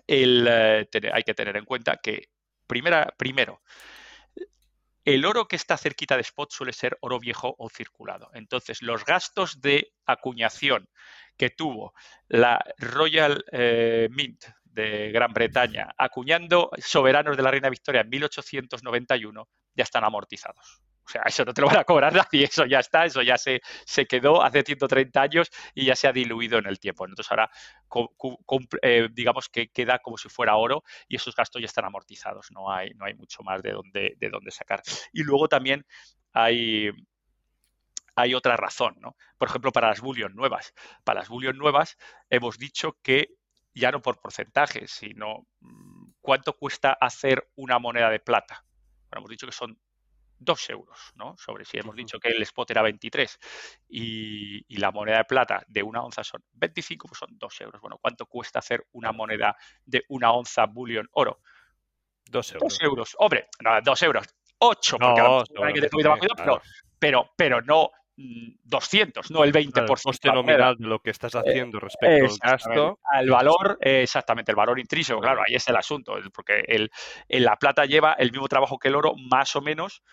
el, eh, hay que tener en cuenta que, primera, primero, el oro que está cerquita de spot suele ser oro viejo o circulado. Entonces, los gastos de acuñación que tuvo la Royal eh, Mint de Gran Bretaña acuñando soberanos de la Reina Victoria en 1891 ya están amortizados. O sea, eso no te lo van a cobrar nadie, eso ya está, eso ya se, se quedó hace 130 años y ya se ha diluido en el tiempo. Entonces ahora, eh, digamos que queda como si fuera oro y esos gastos ya están amortizados, no hay, no hay mucho más de dónde, de dónde sacar. Y luego también hay, hay otra razón, ¿no? Por ejemplo, para las bullion nuevas. Para las bullion nuevas hemos dicho que ya no por porcentaje, sino mm, cuánto cuesta hacer una moneda de plata. Bueno, hemos dicho que son 2 euros, ¿no? Sobre si hemos dicho que el spot era 23 y, la moneda de plata de una onza son 25, pues son 2 euros. Bueno, ¿cuánto cuesta hacer una moneda de una onza bullion oro? 2 euros. 2 euros. Hombre, no, 2 euros. 8, porque hay que tener cuidado, pero, pero, pero no 200, no el 20%. El coste nominal de lo que estás haciendo respecto al gasto. El valor, exactamente, el valor intrínseco, claro, ahí es el asunto, porque el, la plata lleva el mismo trabajo que el oro, más o menos,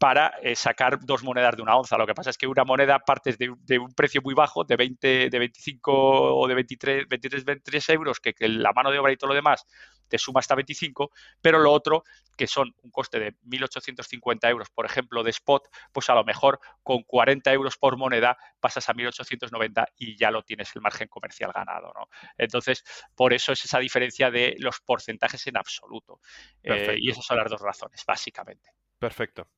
para eh, sacar dos monedas de una onza. Lo que pasa es que una moneda partes de, un precio muy bajo, de 20, de 25 o de 23, 23, 23 euros, que, la mano de obra y todo lo demás te suma hasta 25, pero lo otro, que son un coste de 1.850 euros, por ejemplo, de spot, pues a lo mejor con 40 euros por moneda pasas a 1.890 y ya lo tienes el margen comercial ganado. ¿no? Entonces, por eso es esa diferencia de los porcentajes en absoluto. Eh, y esas son las dos razones, básicamente. Perfecto.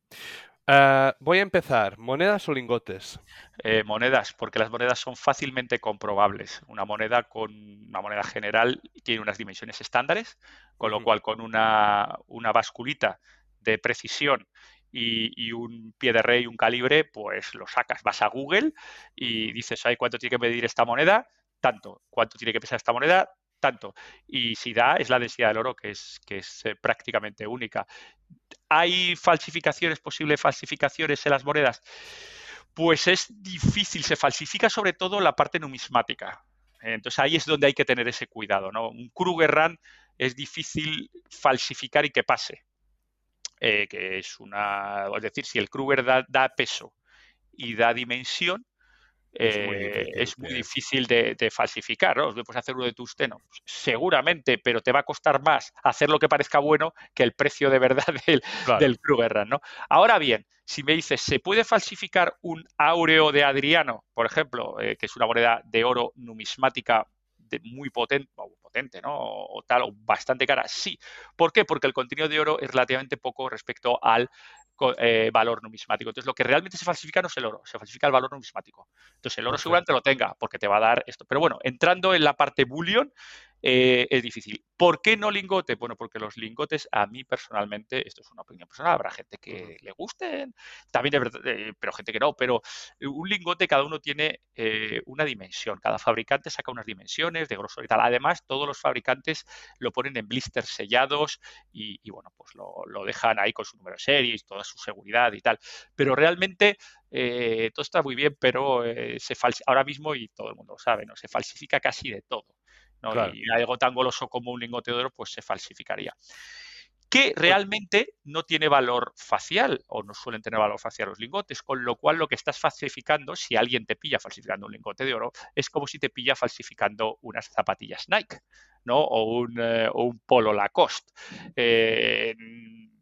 Ah, voy a empezar. ¿Monedas o lingotes? Eh, monedas, porque las monedas son fácilmente comprobables. Una moneda con una moneda general tiene unas dimensiones estándares, con lo cual con una, una basculita de precisión y, un pie de rey, un calibre, pues lo sacas. Vas a Google y dices, ¿ay cuánto tiene que medir esta moneda? Tanto. ¿Cuánto tiene que pesar esta moneda? Tanto. Y si da, es la densidad del oro, que es, que es eh, prácticamente única. ¿Hay falsificaciones, posibles falsificaciones en las monedas? Pues es difícil, se falsifica sobre todo la parte numismática. Entonces ahí es donde hay que tener ese cuidado. ¿no? Un Krugerrand es difícil falsificar y que pase. Eh, que es una. Es decir, si el Kruger da peso y da dimensión, es muy eh, difícil, de, falsificar. ¿no? Puedes hacer uno de tus tenos, seguramente, pero te va a costar más hacer lo que parezca bueno que el precio de verdad del, del Krugerrand. ¿no? Ahora bien, si me dices, ¿se puede falsificar un áureo de Adriano, por ejemplo, eh, que es una moneda de oro numismática de muy potente, potente, ¿no? O tal, o bastante cara. Sí. ¿Por qué? Porque el contenido de oro es relativamente poco respecto al eh, valor numismático. Entonces, lo que realmente se falsifica no es el oro, se falsifica el valor numismático. Entonces, el oro seguramente lo tenga, porque te va a dar esto. Pero bueno, entrando en la parte bullion, eh, es difícil. ¿Por qué no lingote? Bueno, porque los lingotes, a mí personalmente, esto es una opinión personal, habrá gente que le gusten, también de verdad, eh, pero gente que no, pero un lingote cada uno tiene una dimensión, cada fabricante saca unas dimensiones de grosor y tal. Además, todos los fabricantes lo ponen en blisters sellados y, bueno, pues lo, lo, dejan ahí con su número de serie y toda su seguridad y tal. Pero realmente eh, todo está muy bien, pero eh, se ahora mismo, y todo el mundo lo sabe, ¿no? se falsifica casi de todo. Y algo tan goloso como un lingote de oro, pues se falsificaría que pues realmente no tiene valor facial o no suelen tener valor facial los lingotes, con lo cual lo que estás falsificando, si alguien te pilla falsificando un lingote de oro, es como si te pilla falsificando unas zapatillas Nike, ¿no? O un, eh, polo Lacoste. Eh,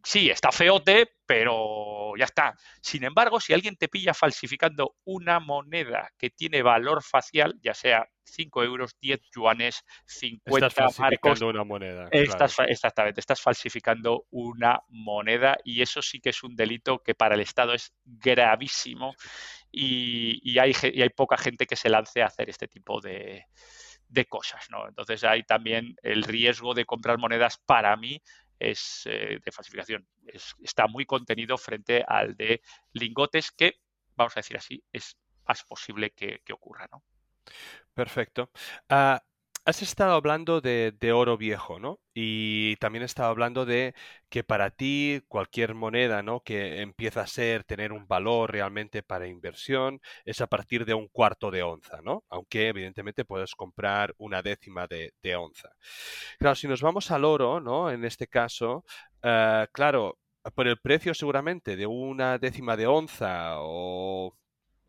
sí, está feote, pero ya está. Sin embargo, si alguien te pilla falsificando una moneda que tiene valor facial, ya sea 5 euros, 10 yuanes, 50 estás falsificando una moneda. Exactamente, estás falsificando una moneda y eso sí que es un delito que para el Estado es gravísimo y, hay, hay poca gente que se lance a hacer este tipo de, de cosas, ¿no? Entonces hay también el riesgo de comprar monedas para mí es de falsificación. está muy contenido frente al de lingotes que, vamos a decir así, es más posible que, ocurra, ¿no? Perfecto. Ah, has estado hablando de, oro viejo, ¿no? Y también he estado hablando de que para ti cualquier moneda, ¿no? Que empieza a ser, tener un valor realmente para inversión, es a partir de un cuarto de onza, ¿no? Aunque evidentemente puedes comprar una décima de, onza. Claro, si nos vamos al oro, ¿no? En este caso, eh, claro, por el precio seguramente de una décima de onza o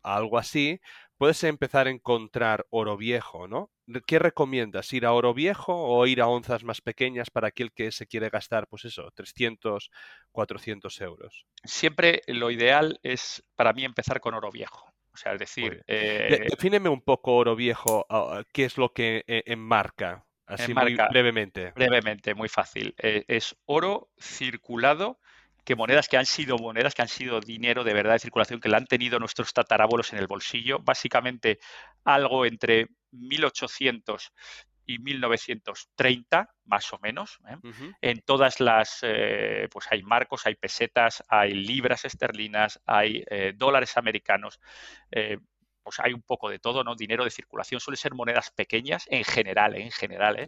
algo así, puedes empezar a encontrar oro viejo, ¿no? ¿Qué recomiendas? ¿Ir a oro viejo o ir a onzas más pequeñas para aquel que se quiere gastar, pues eso, 300, 400 euros? Siempre lo ideal es para mí empezar con oro viejo. O sea, es decir... Eh... Defíneme un poco oro viejo, ¿qué es lo que eh, enmarca? Así muy brevemente. Brevemente, muy fácil. Eh, es oro circulado que monedas que han sido monedas, que han sido dinero de verdad de circulación, que la han tenido nuestros tatarabuelos en el bolsillo, básicamente algo entre 1800 y 1930, más o menos. ¿eh? En todas las, eh, pues hay marcos, hay pesetas, hay libras esterlinas, hay eh, dólares americanos. pues hay un poco de todo, ¿no? Dinero de circulación. Suele ser monedas pequeñas, en general, en general,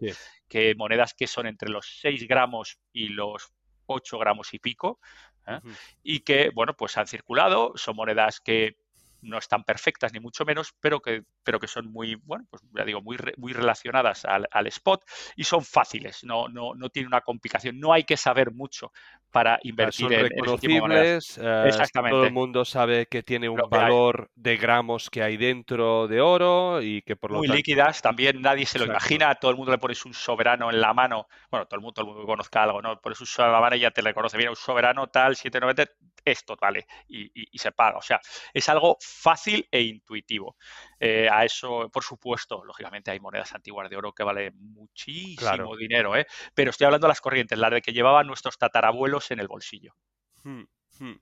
que monedas que son entre los 6 gramos y los 8 gramos y pico, ¿eh? y que, bueno, pues han circulado, son monedas que no están perfectas ni mucho menos, pero que, pero que son muy, bueno, pues ya digo, muy, muy relacionadas al, spot y son fáciles, no, no, no tiene una complicación, no hay que saber mucho para invertir en, reconocibles, eh, Exactamente. todo el mundo sabe que tiene un valor de gramos que hay dentro de oro y que por lo muy líquidas, también nadie se lo imagina, todo el mundo le pones un soberano en la mano, bueno, todo el mundo, todo el mundo conozca algo, ¿no? Pones un soberano en la mano y ya te reconoce, mira, un soberano tal, 790, esto vale, y, y, se paga, o sea, es algo fácil e intuitivo. Eh, a eso, por supuesto, lógicamente hay monedas antiguas de oro que valen muchísimo dinero, ¿eh? pero estoy hablando de las corrientes, las de que llevaban nuestros tatarabuelos en el bolsillo. Hmm, hmm.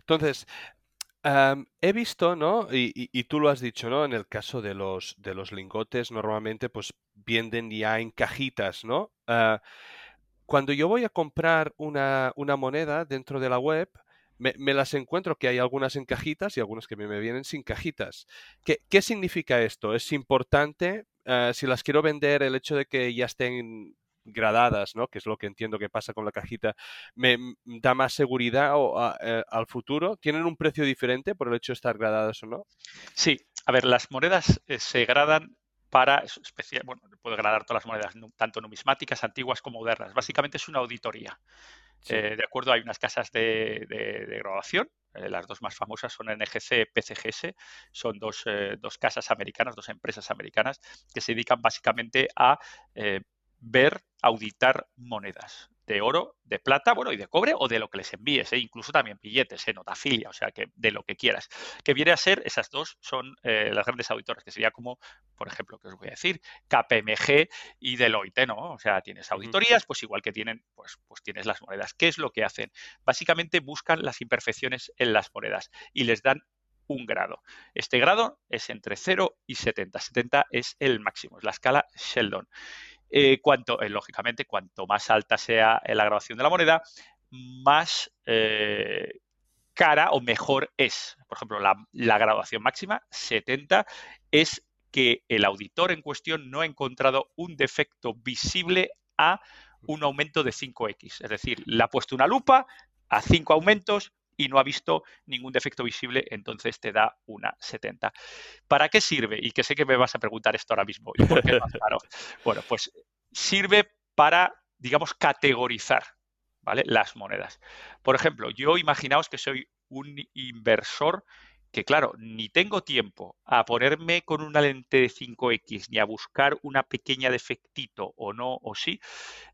Entonces, he visto, ¿no? Y, tú lo has dicho, ¿no? En el caso de los, de los lingotes, normalmente pues venden ya en cajitas, ¿no? Ah, cuando yo voy a comprar una, moneda dentro de la web, me, las encuentro que hay algunas en cajitas y algunas que me, vienen sin cajitas. ¿Qué, ¿Qué, significa esto? ¿Es importante? Ah, si las quiero vender, el hecho de que ya estén gradadas, ¿no? Que es lo que entiendo que pasa con la cajita, me da más seguridad eh, al futuro. ¿Tienen un precio diferente por el hecho de estar gradadas o no? Sí, a ver, las monedas eh, se gradan para especial, bueno, puede gradar todas las monedas, tanto numismáticas, antiguas como modernas. Básicamente es una auditoría. Eh, de acuerdo, hay unas casas de, graduación, las dos más famosas son NGC y PCGS, son dos, dos, casas americanas, dos empresas americanas que se dedican básicamente a ver, auditar monedas de oro, de plata, bueno, y de cobre o de lo que les envíes, ¿eh? incluso también billetes, ¿eh? notafilia, o sea, que de lo que quieras. Que viene a ser, esas dos son eh, las grandes auditoras, que sería como, por ejemplo, que os voy a decir, KPMG y Deloitte, ¿no? O sea, tienes auditorías, pues igual que tienen, pues, pues tienes las monedas. ¿Qué es lo que hacen? Básicamente buscan las imperfecciones en las monedas y les dan un grado. Este grado es entre 0 y 70. 70 es el máximo, es la escala Sheldon. Eh, cuanto, eh, lógicamente, cuanto más alta sea la grabación de la moneda, más eh, cara o mejor es. Por ejemplo, la, la graduación máxima, 70, es que el auditor en cuestión no ha encontrado un defecto visible a un aumento de 5x. Es decir, le ha puesto una lupa a 5 aumentos y no ha visto ningún defecto visible, entonces te da una 70. ¿Para qué sirve? Y que sé que me vas a preguntar esto ahora mismo. ¿Y por qué claro? Bueno, pues sirve para, digamos, categorizar ¿vale? las monedas. Por ejemplo, yo imaginaos que soy un inversor que claro, ni tengo tiempo a ponerme con una lente de 5X ni a buscar una pequeña defectito o no o sí.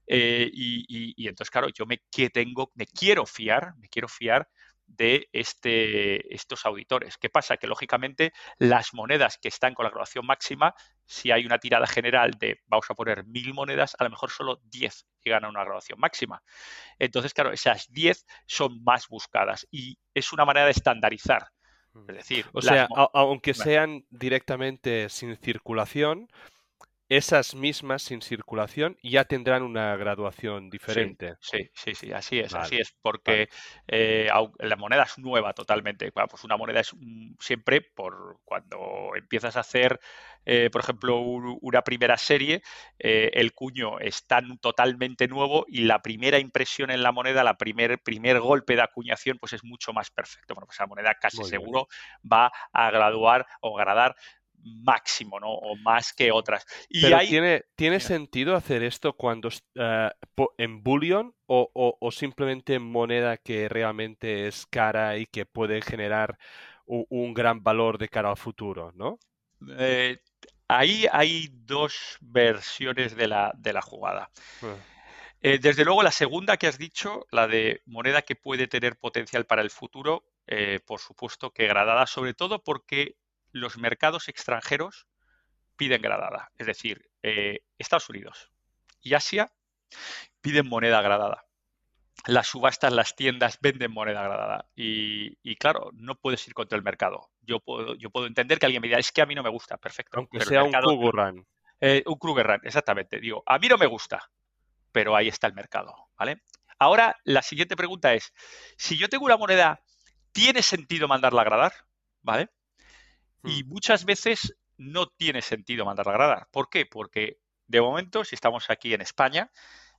Eh, y, y, entonces, claro, yo me, que tengo, me quiero fiar, me quiero fiar de este, estos auditores. ¿Qué pasa? Que lógicamente las monedas que están con la graduación máxima, si hay una tirada general de, vamos a poner mil monedas, a lo mejor solo 10 llegan a una graduación máxima. Entonces, claro, esas 10 son más buscadas y es una manera de estandarizar. Mm. Es decir, o sea, aunque sean directamente sin circulación, esas mismas sin circulación ya tendrán una graduación diferente. Sí, sí, sí, así es, así es, porque eh, la moneda es nueva totalmente. pues una moneda es siempre por cuando empiezas a hacer, eh, por ejemplo, una primera serie, eh, el cuño es tan totalmente nuevo y la primera impresión en la moneda, la primer, primer golpe de acuñación, pues es mucho más perfecto. Bueno, pues la moneda casi seguro va a graduar o gradar máximo, ¿no? O más que otras. Y Pero ¿tiene, ¿tiene sentido hacer esto cuando uh, en bullion o, o, simplemente en moneda que realmente es cara y que puede generar un, un gran valor de cara al futuro, ¿no? Eh, ahí hay dos versiones de la, de la jugada. Ah. Eh, desde luego, la segunda que has dicho, la de moneda que puede tener potencial para el futuro, eh, por supuesto que gradada, sobre todo porque los mercados extranjeros piden gradada. Es decir, eh, Estados Unidos y Asia piden moneda gradada. Las subastas, las tiendas venden moneda gradada. Y, claro, no puedes ir contra el mercado. Yo puedo, yo puedo entender que alguien me diga, es que a mí no me gusta, perfecto. Aunque sea un Kruger eh, un Kruger exactamente. Digo, a mí no me gusta, pero ahí está el mercado. ¿vale? Ahora, la siguiente pregunta es, si yo tengo una moneda, ¿tiene sentido mandarla a gradar? ¿Vale? Y hmm. muchas veces no tiene sentido mandarla a gradar. ¿Por qué? Porque de momento, si estamos aquí en España,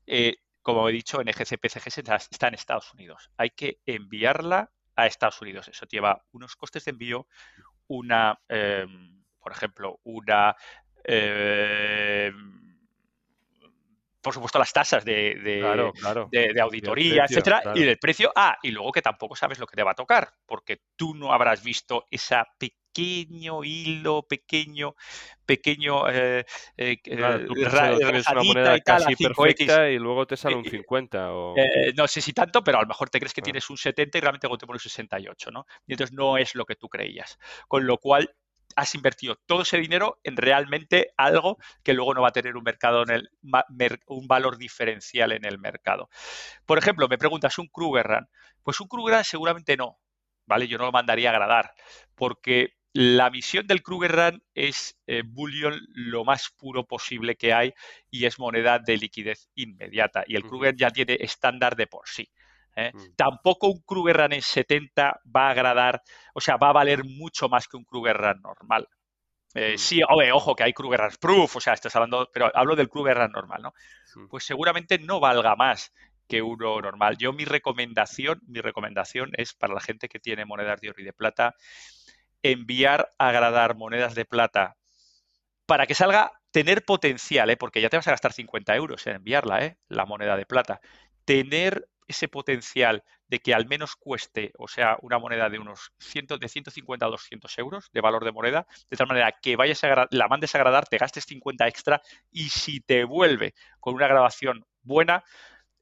eh, como he dicho, en EGCPCGS está en Estados Unidos. Hay que enviarla a Estados Unidos. Eso lleva unos costes de envío, una, em, por ejemplo, una em, por supuesto, las tasas de, de, auditoría, etcétera, y del precio. Ah, y luego que tampoco sabes lo que te va a tocar, porque tú no habrás visto esa pequeño hilo, pequeño, pequeño eh, eh, eh una moneda casi perfecta y luego te sale un 50 o... Eh, no sé si tanto, pero a lo mejor te crees que ah. tienes un 70 y realmente te pone un 68, ¿no? Y entonces no es lo que tú creías. Con lo cual has invertido todo ese dinero en realmente algo que luego no va a tener un mercado en el un valor diferencial en el mercado. Por ejemplo, me preguntas un Krugerrand. Pues un Krugerrand seguramente no, ¿vale? Yo no lo mandaría a agradar porque la misión del Krugerrand es eh, bullion lo más puro posible que hay y es moneda de liquidez inmediata. Y el Kruger ya tiene estándar de por sí. ¿eh? Mm. Tampoco un Kruger Run en 70 va a agradar, o sea, va a valer mucho más que un Kruger Run normal. Eh, mm. Sí, ojo, que hay Kruger Run Proof, o sea, estás hablando, pero hablo del Kruger Run normal, ¿no? Pues seguramente no valga más que uno normal. Yo mi recomendación, mi recomendación es para la gente que tiene monedas de oro y de plata, enviar a agradar monedas de plata para que salga tener potencial, ¿eh? porque ya te vas a gastar 50 euros en enviarla, ¿eh? la moneda de plata. Tener ese potencial de que al menos cueste, o sea, una moneda de unos 100, de 150 a 200 euros de valor de moneda, de tal manera que vayas a la mandes a agradar, te gastes 50 extra y si te vuelve con una grabación buena,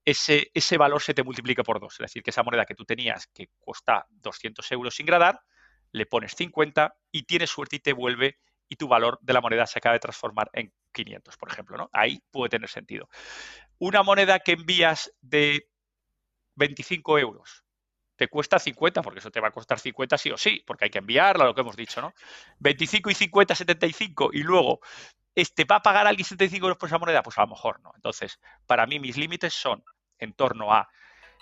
ese, ese valor se te multiplica por dos. Es decir, que esa moneda que tú tenías que cuesta 200 euros sin gradar, le pones 50 y tienes suerte y te vuelve y tu valor de la moneda se acaba de transformar en 500, por ejemplo. ¿no? Ahí puede tener sentido. Una moneda que envías de 25 euros. Te cuesta 50, porque eso te va a costar 50 sí o sí, porque hay que enviarla, lo que hemos dicho, ¿no? 25 y 50, 75, y luego este, ¿va a pagar alguien 75 euros por esa moneda? Pues a lo mejor no. Entonces, para mí mis límites son en torno a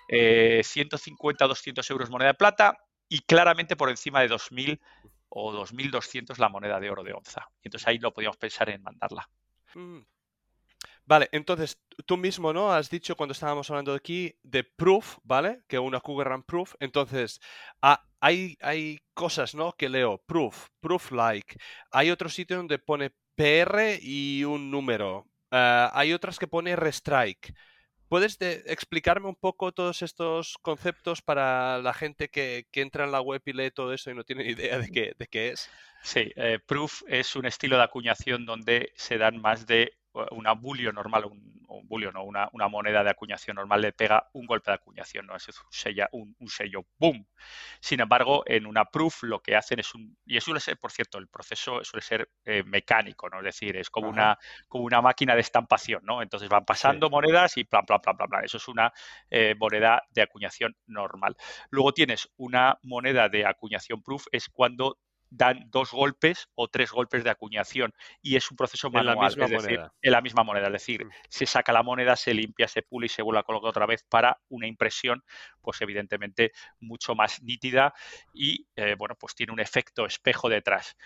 150, eh, 200 euros moneda de plata y claramente por encima de 2.000 o 2.200 la moneda de oro de onza. Y entonces ahí lo podríamos pensar en mandarla. Mm, Vale, entonces tú mismo, ¿no? Has dicho cuando estábamos hablando aquí de proof, ¿vale? Que una Run proof. Entonces, hay, hay cosas, ¿no? Que leo, proof, proof like. Hay otro sitio donde pone PR y un número. Ah, hay otras que pone restrike. ¿Puedes explicarme un poco todos estos conceptos para la gente que, entra en la web y lee todo eso y no tiene idea de qué, de qué es? Sí, eh, proof es un estilo de acuñación donde se dan más de una bullion normal, un, un bullion o una, una, moneda de acuñación normal le pega un golpe de acuñación, ¿no? Es un, un, sello boom. Sin embargo, en una proof lo que hacen es un, y eso suele ser, por cierto, el proceso suele ser eh, mecánico, ¿no? Es decir, es como una, como una máquina de estampación, ¿no? Entonces van pasando monedas y plan, plan, plan, plan, plan. Eso es una eh, moneda de acuñación normal. Luego tienes una moneda de acuñación proof, es cuando dan dos golpes o tres golpes de acuñación y es un proceso En la manual, misma es decir, moneda. en la misma moneda, es decir, se saca la moneda, se limpia, se pule y se vuelve a colocar otra vez para una impresión, pues evidentemente mucho más nítida y eh, bueno, pues tiene un efecto espejo detrás.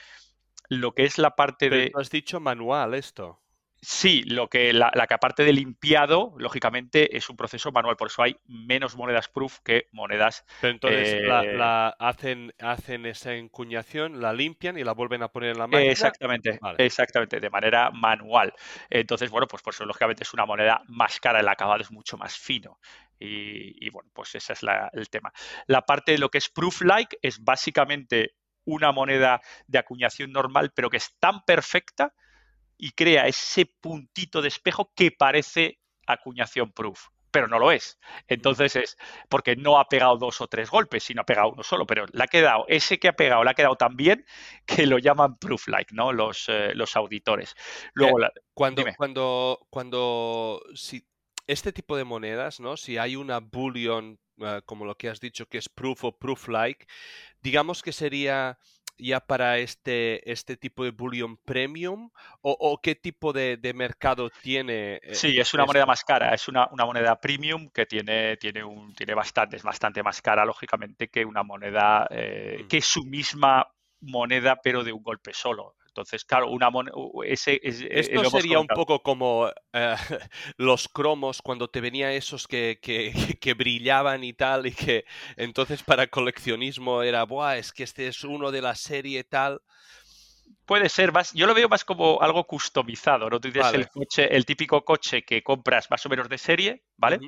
Lo que es la parte Pero de has dicho manual esto. Sí, lo que la, la que parte de limpiado, lógicamente, es un proceso manual, por eso hay menos monedas proof que monedas. Pero entonces la, eh, la hacen, hacen esa encuñación, la limpian y la vuelven a poner en la máquina. Exactamente, Vale. exactamente, de manera manual. Entonces, bueno, pues por eso lógicamente es una moneda más cara, el acabado es mucho más fino. Y, y, bueno, pues ese es la- el tema. La parte de lo que es proof like es básicamente una moneda de acuñación normal, pero que es tan perfecta y crea ese puntito de espejo que parece acuñación proof, pero no lo es. Entonces es porque no ha pegado dos o tres golpes, sino ha pegado uno solo, pero le ha quedado, ese que ha pegado, le ha quedado tan bien que lo llaman proof like, ¿no? Los, eh, los auditores. Luego, la- Cuando, Dime. cuando, cuando, si este tipo de monedas, ¿no? Si hay una bullion, eh, como lo que has dicho, que es proof o proof-like, digamos que sería ya para este, este tipo de bullion premium, o, o qué tipo de, de mercado tiene. eh, Sí, es una esto? moneda más cara, es una, una moneda premium que tiene, tiene, un, tiene bastante, es bastante más cara, lógicamente, que una moneda eh, Mm. que es su misma moneda, pero de un golpe solo. Entonces, claro, una ese es, eh, Esto sería un poco como eh, los cromos cuando te venía esos que, que, que brillaban y tal, y que entonces para coleccionismo era, Buah, es que este es uno de la serie tal. Puede ser más, yo lo veo más como algo customizado, ¿no? Tú tienes Vale. el coche, el típico coche que compras más o menos de serie, ¿vale?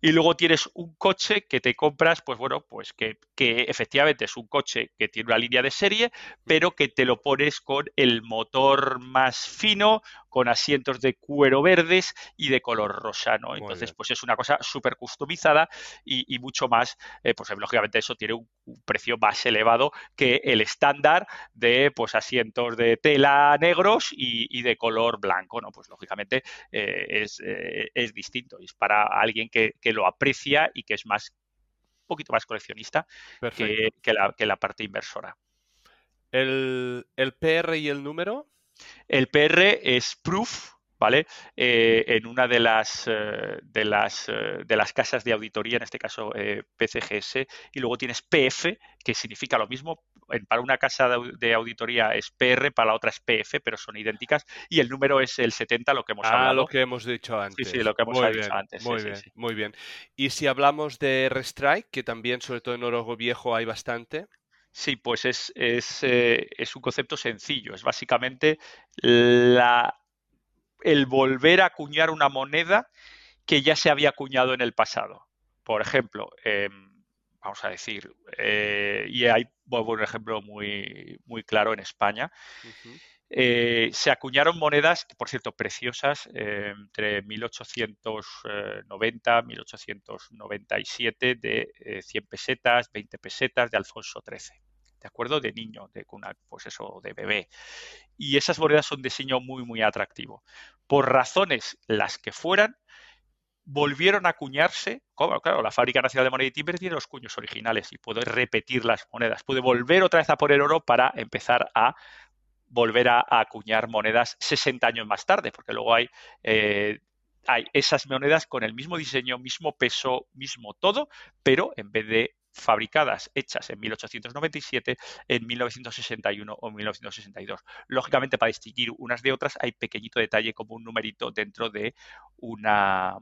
Y luego tienes un coche que te compras, pues bueno, pues que, que efectivamente es un coche que tiene una línea de serie, pero que te lo pones con el motor más fino, con asientos de cuero verdes y de color rosa, ¿no? Muy Entonces, bien. pues es una cosa súper customizada y, y mucho más, eh, pues lógicamente eso tiene un, un precio más elevado que el estándar de pues asientos de tela negros y, y de color blanco, ¿no? Pues lógicamente eh, es, eh, es distinto, es para alguien que, que lo aprecia y que es más un poquito más coleccionista que, que la, que la parte inversora. El, el PR y el número. El PR es proof, ¿vale? Eh, en una de las, eh, de, las, eh, de las casas de auditoría, en este caso PCGS, y luego tienes PF, que significa lo mismo. Para una casa de, au- de auditoría es PR, para la otra es PF, pero son idénticas, y el número es el 70, lo que hemos Ah, hablado. lo que hemos dicho Sí, antes. sí, lo que hemos Muy dicho bien, antes. sí, muy sí, bien, sí. muy bien. Y si hablamos de Restrike, que también, sobre todo en Oro Viejo, hay bastante. Sí, pues es, es, eh, es un concepto sencillo. Es básicamente la, el volver a acuñar una moneda que ya se había acuñado en el pasado. Por ejemplo, eh, vamos a decir, eh, y hay un ejemplo muy, muy claro en España. Eh, se acuñaron monedas, por cierto, preciosas, eh, entre 1890 1897 de eh, 100 pesetas, 20 pesetas de Alfonso XIII. ¿De acuerdo? De niño, de cuna, pues eso, de bebé. Y esas monedas son de diseño muy, muy atractivo. Por razones las que fueran, volvieron a acuñarse. Como, claro, la Fábrica Nacional de Moneda y Timbre tiene los cuños originales y puede repetir las monedas. Puede volver otra vez a poner oro para empezar a volver a, a acuñar monedas 60 años más tarde, porque luego hay, eh, hay esas monedas con el mismo diseño, mismo peso, mismo todo, pero en vez de fabricadas, hechas en 1897, en 1961 o 1962. Lógicamente, para distinguir unas de otras, hay pequeñito detalle como un numerito dentro de una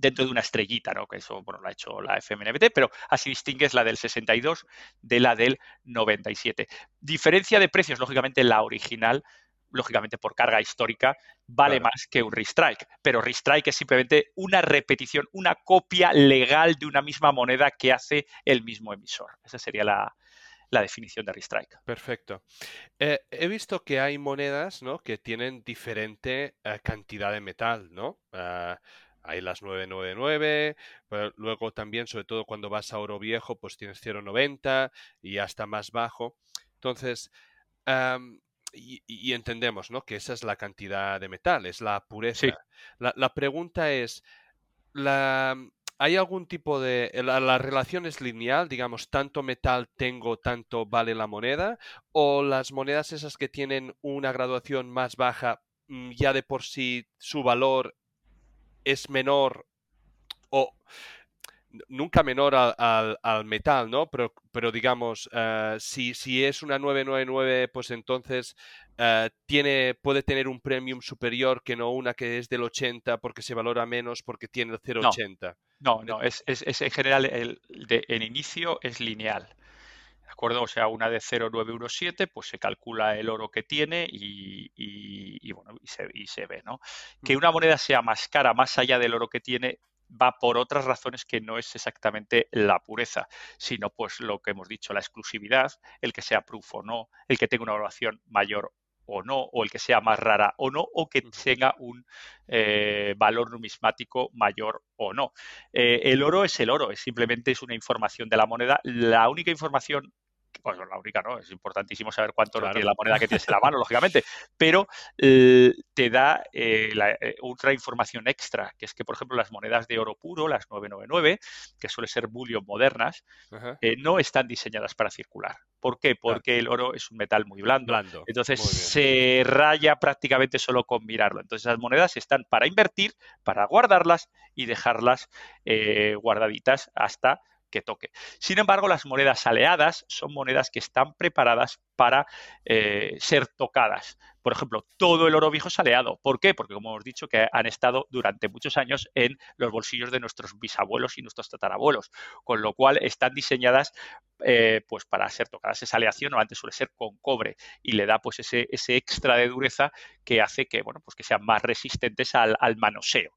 dentro de una estrellita, ¿no? Que eso, bueno, lo ha hecho la FMNBT, pero así distingues la del 62 de la del 97. Diferencia de precios, lógicamente, la original lógicamente por carga histórica, vale Claro. más que un restrike. Pero restrike es simplemente una repetición, una copia legal de una misma moneda que hace el mismo emisor. Esa sería la, la definición de restrike. Perfecto. Eh, he visto que hay monedas, ¿no? que tienen diferente eh, cantidad de metal, ¿no? Ah, hay las 999, pero luego también, sobre todo cuando vas a oro viejo, pues tienes 0,90 y hasta más bajo. Entonces, y, y entendemos, ¿no? Que esa es la cantidad de metal, es la pureza. Sí. La, la pregunta es, la, ¿hay algún tipo de... La, la, relación es lineal, digamos, tanto metal tengo, tanto vale la moneda? ¿O las monedas esas que tienen una graduación más baja, mm, ya de por sí su valor es menor o nunca menor al, al, metal, ¿no? Pero, pero digamos, uh, si, si, es una 999, pues entonces uh, tiene, puede tener un premium superior que no una que es del 80 porque se valora menos porque tiene el 0,80. No, no, no, es, es, es en general el de, en inicio es lineal. ¿De acuerdo? O sea, una de 0,917, pues se calcula el oro que tiene y, y, y bueno, y se, y se, ve, ¿no? Que una moneda sea más cara más allá del oro que tiene va por otras razones que no es exactamente la pureza, sino pues lo que hemos dicho, la exclusividad, el que sea proof o no, el que tenga una valoración mayor o no, o el que sea más rara o no, o que tenga un eh, valor numismático mayor o no. Eh, el oro es el oro, es simplemente es una información de la moneda. La única información pues la única no, es importantísimo saber cuánto tiene la moneda que tienes en la mano, lógicamente, pero eh, te da eh, la, eh, otra información extra, que es que, por ejemplo, las monedas de oro puro, las 999, que suele ser bullion modernas, no están diseñadas para circular. ¿Por qué? Porque el oro es un metal muy blando. blando. Entonces se raya prácticamente solo con mirarlo. Entonces las monedas están para invertir, para guardarlas y dejarlas guardaditas hasta que toque. Sin embargo, las monedas aleadas son monedas que están preparadas para eh, ser tocadas. Por ejemplo, todo el oro viejo es aleado. ¿Por qué? Porque, como hemos dicho, que han estado durante muchos años en los bolsillos de nuestros bisabuelos y nuestros tatarabuelos, con lo cual están diseñadas eh, pues para ser tocadas. Esa aleación normalmente suele ser con cobre y le da pues ese, ese extra de dureza que hace que, bueno, pues que sean más resistentes al manoseo.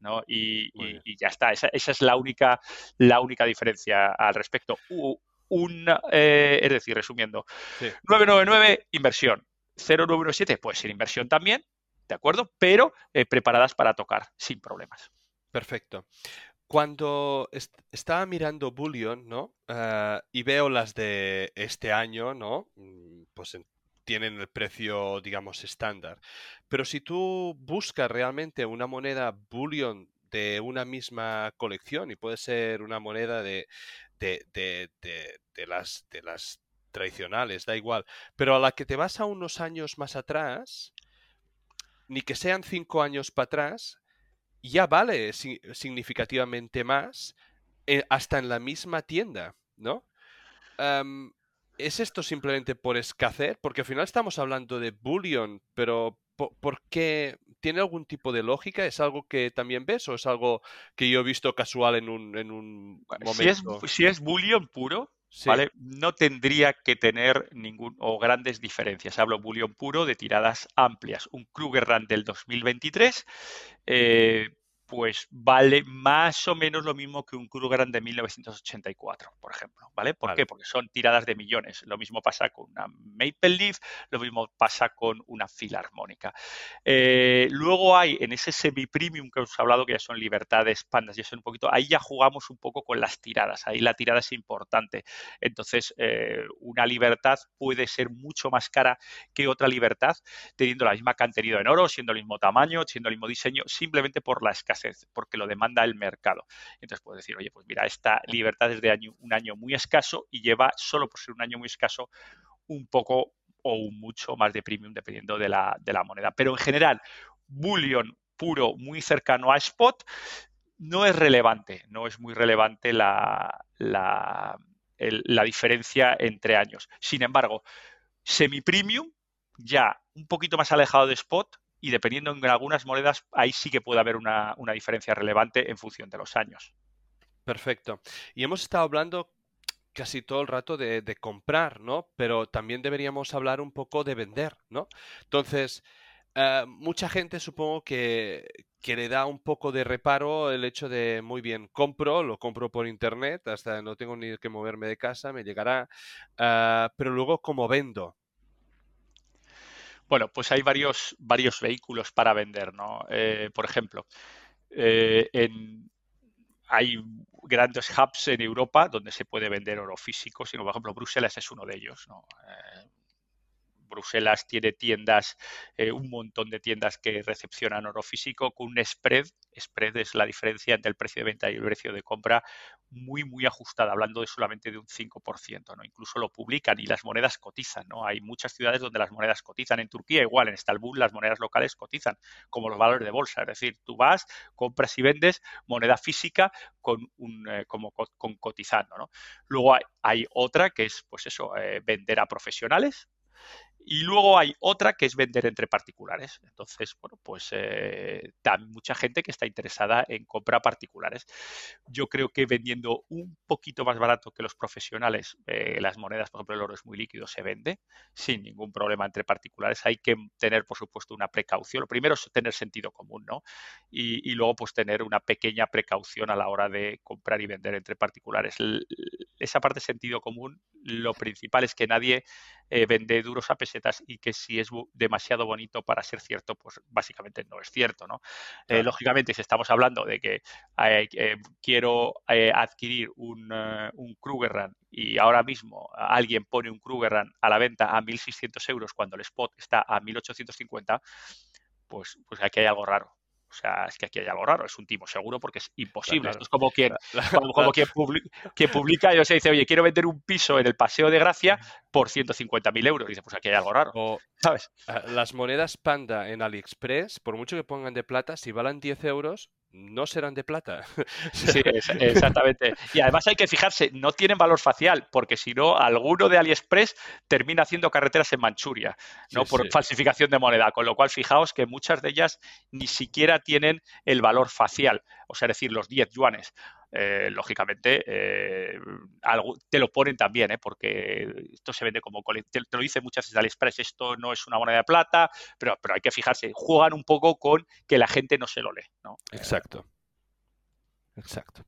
¿No? Y, y, y, ya está. Esa, esa, es la única, la única diferencia al respecto. Un, eh, es decir, resumiendo, sí. 999, inversión. 0917, pues sin inversión también, ¿de acuerdo? Pero eh, preparadas para tocar sin problemas. Perfecto. Cuando est estaba mirando Bullion, ¿no? Uh, y veo las de este año, ¿no? Mm, pues en tienen el precio, digamos, estándar. Pero si tú buscas realmente una moneda bullion de una misma colección, y puede ser una moneda de, de, de, de, las, de las tradicionales, da igual, pero a la que te vas a unos años más atrás, ni que sean cinco años para atrás, ya vale significativamente más eh, hasta en la misma tienda, ¿no? Um, ¿Es esto simplemente por escasez? Porque al final estamos hablando de bullion, pero ¿por, qué? ¿Tiene algún tipo de lógica? ¿Es algo que también ves o es algo que yo he visto casual en un, en un momento? Si es, si es bullion puro, Sí. ¿vale? No tendría que tener ningún o grandes diferencias. Hablo bullion puro de tiradas amplias. Un Kruger Run del 2023 eh, pues vale más o menos lo mismo que un Krugerrand de 1984, por ejemplo, ¿vale? ¿Por vale. qué? Porque son tiradas de millones. Lo mismo pasa con una Maple Leaf, lo mismo pasa con una filarmónica. Eh, luego hay en ese semi-premium que os he hablado, que ya son libertades, pandas, ya son un poquito, ahí ya jugamos un poco con las tiradas, ahí la tirada es importante. Entonces, eh, una libertad puede ser mucho más cara que otra libertad, teniendo la misma contenido en oro, siendo el mismo tamaño, siendo el mismo diseño, simplemente por la escasez escasez, porque lo demanda el mercado. Entonces puedes decir, oye, pues mira, esta libertad es de año, un año muy escaso y lleva, solo por ser un año muy escaso, un poco o un mucho más de premium dependiendo de la, de la moneda. Pero en general, bullion puro muy cercano a spot no es relevante, no es muy relevante la, la, la diferencia entre años. Sin embargo, semi-premium, ya un poquito más alejado de spot, y dependiendo en algunas monedas, ahí sí que puede haber una, una diferencia relevante en función de los años. Perfecto. Y hemos estado hablando casi todo el rato de, de, comprar, ¿no? Pero también deberíamos hablar un poco de vender, ¿no? Entonces, uh, mucha gente supongo que, que, le da un poco de reparo el hecho de, muy bien, compro, lo compro por internet, hasta no tengo ni que moverme de casa, me llegará, uh, pero luego, ¿cómo vendo? Bueno, pues hay varios, varios vehículos para vender, ¿no? Eh, por ejemplo, eh, en, hay grandes hubs en Europa donde se puede vender oro físico, sino por ejemplo Bruselas es uno de ellos, ¿no? Eh, Bruselas tiene tiendas, eh, un montón de tiendas que recepcionan oro físico con un spread. Spread es la diferencia entre el precio de venta y el precio de compra muy, muy ajustada, hablando de solamente de un 5%, ¿no? Incluso lo publican y las monedas cotizan, ¿no? Hay muchas ciudades donde las monedas cotizan. En Turquía igual, en Estambul las monedas locales cotizan, como los valores de bolsa. Es decir, tú vas, compras y vendes moneda física con un, eh, como con cotizando, ¿no? Luego hay, otra que es, pues eso, eh, vender a profesionales, y luego hay otra que es vender entre particulares. Entonces, bueno, pues eh, mucha gente que está interesada en compra particulares. Yo creo que vendiendo un poquito más barato que los profesionales, eh, las monedas, por ejemplo, el oro es muy líquido, se vende sin ningún problema entre particulares. Hay que tener, por supuesto, una precaución. Lo primero es tener sentido común, ¿no? Y, luego, pues tener una pequeña precaución a la hora de comprar y vender entre particulares. esa parte de sentido común, lo principal es que nadie eh, vende duros a pesetas y que si es demasiado bonito para ser cierto, pues básicamente no es cierto, ¿no? Eh, lógicamente, si estamos hablando de que eh, quiero adquirir un, un Krugerrand y ahora mismo alguien pone un Krugerrand a la venta a 1.600 euros cuando el spot está a 1.850, pues, pues aquí hay algo raro. O sea, es que aquí hay algo raro, es un timo seguro porque es imposible. Esto es como quien, como, quien, publica, y se dice, oye, quiero vender un piso en el Paseo de Gracia por 150.000 euros. Y dice, pues aquí hay algo raro. ¿Sabes? Las monedas Panda en AliExpress, por mucho que pongan de plata, si valen 10 euros, no serán de plata. Sí, exactamente. Y además hay que fijarse, no tienen valor facial, porque si no, alguno de AliExpress termina haciendo carreteras en Manchuria, ¿no? por falsificación de moneda. Con lo cual, fijaos que muchas de ellas ni siquiera tienen el valor facial, o sea, es decir, los 10 yuanes. Eh, lógicamente eh, algo, te lo ponen también, ¿eh? porque esto se vende como te, te lo dice muchas veces AliExpress, esto no es una moneda de plata, pero, pero hay que fijarse, juegan un poco con que la gente no se lo lee. ¿no? Exacto. Exacto.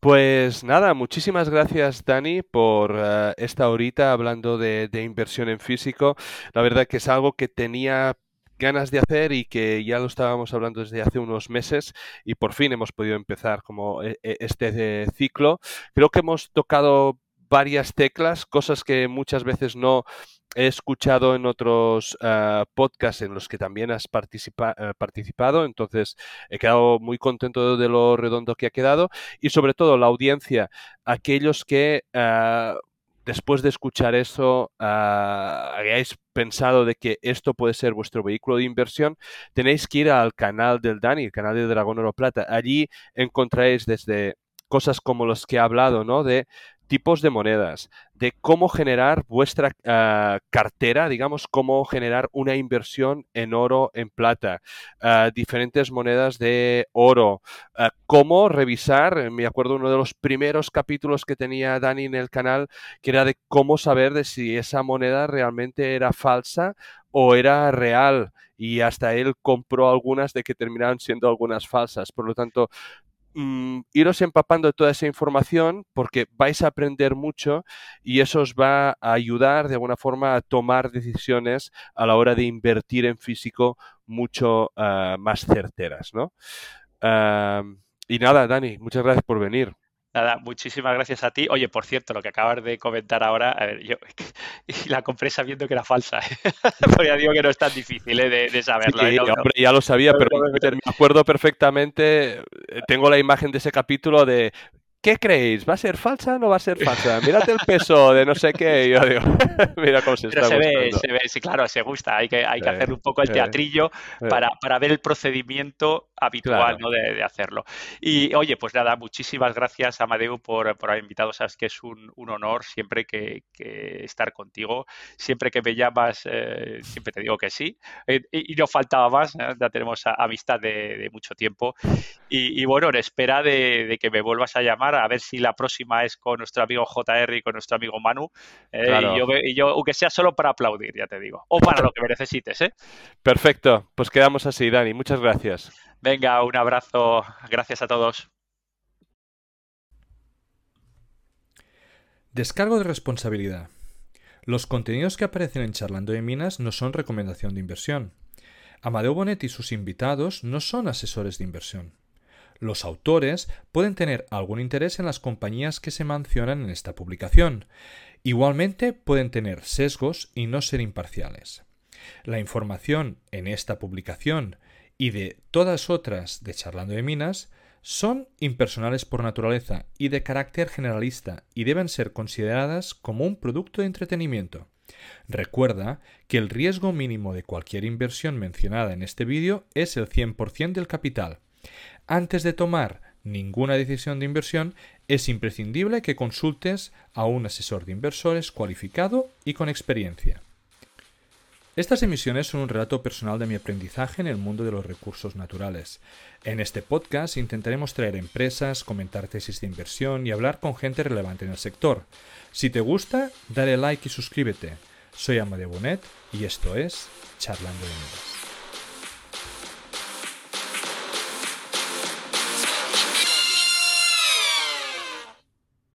Pues nada, muchísimas gracias Dani por esta horita hablando de, de, inversión en físico. La verdad que es algo que tenía ganas de hacer y que ya lo estábamos hablando desde hace unos meses y por fin hemos podido empezar como e, e, este ciclo. Creo que hemos tocado varias teclas, cosas que muchas veces no he escuchado en otros ah, podcasts en los que también has eh, participado, entonces he quedado muy contento de lo redondo que ha quedado y sobre todo la audiencia, aquellos que ah, después de escuchar eso uh, hayáis pensado de que esto puede ser vuestro vehículo de inversión, tenéis que ir al canal del Dani, el canal de Dragón Oro Plata. Allí encontraréis desde cosas como los que he hablado, ¿no? De tipos de monedas, de cómo generar vuestra ah, cartera, digamos, cómo generar una inversión en oro, en plata, ah, diferentes monedas de oro, ah, cómo revisar, me acuerdo uno de los primeros capítulos que tenía Dani en el canal, que era de cómo saber de si esa moneda realmente era falsa o era real y hasta él compró algunas de que terminaron siendo algunas falsas. Por lo tanto, Mm, iros empapando de toda esa información porque vais a aprender mucho y eso os va a ayudar de alguna forma a tomar decisiones a la hora de invertir en físico mucho ah, más certeras, ¿no? y nada, Dani, muchas gracias por venir. Nada, muchísimas gracias a ti. Oye, por cierto, lo que acabas de comentar ahora, a ver, yo la compré sabiendo que era falsa. Porque ya digo que no es tan difícil ¿eh? de, saberlo. ¿eh? hombre, ya lo sabía, pero me acuerdo perfectamente. Eh, tengo la imagen de ese capítulo de ¿Qué creéis? ¿Va a ser falsa o no va a ser falsa? Mírate el peso de no sé qué. yo digo, mira cómo se Pero se ve, se ve, sí, claro, se gusta. Hay que, hay que hacer un poco el teatrillo para, para ver el procedimiento habitual ¿no? de, hacerlo. Y oye, pues nada, muchísimas gracias, Amadeu, por, por haber invitado. Sabes que es un, un honor siempre que, que, estar contigo. Siempre que me llamas, eh, siempre te digo que sí. Eh, y, no faltaba más, ¿eh? ya tenemos amistad de, de, mucho tiempo. Y, y, bueno, en espera de, de, que me vuelvas a llamar, a ver si la próxima es con nuestro amigo JR y con nuestro amigo Manu. Y, yo, y, yo, aunque sea solo para aplaudir, ya te digo. O para lo que me necesites, ¿eh? Perfecto, pues quedamos así, Dani. Muchas gracias. Venga, un abrazo. Gracias a todos. Descargo de responsabilidad. Los contenidos que aparecen en Charlando de Minas no son recomendación de inversión. Amadeo Bonet y sus invitados no son asesores de inversión. Los autores pueden tener algún interés en las compañías que se mencionan en esta publicación Igualmente pueden tener sesgos y no ser imparciales. La información en esta publicación y de todas otras de Charlando de Minas son impersonales por naturaleza y de carácter generalista y deben ser consideradas como un producto de entretenimiento. Recuerda que el riesgo mínimo de cualquier inversión mencionada en este vídeo es el 100% del capital. Antes de tomar ninguna decisión de inversión, es imprescindible que consultes a un asesor de inversores cualificado y con experiencia. Estas emisiones son un relato personal de mi aprendizaje en el mundo de los recursos naturales. En este podcast intentaremos traer empresas, comentar tesis de inversión y hablar con gente relevante en el sector. Si te gusta, dale like y suscríbete. Soy Amadeo Bonet y esto es Charlando de Minas.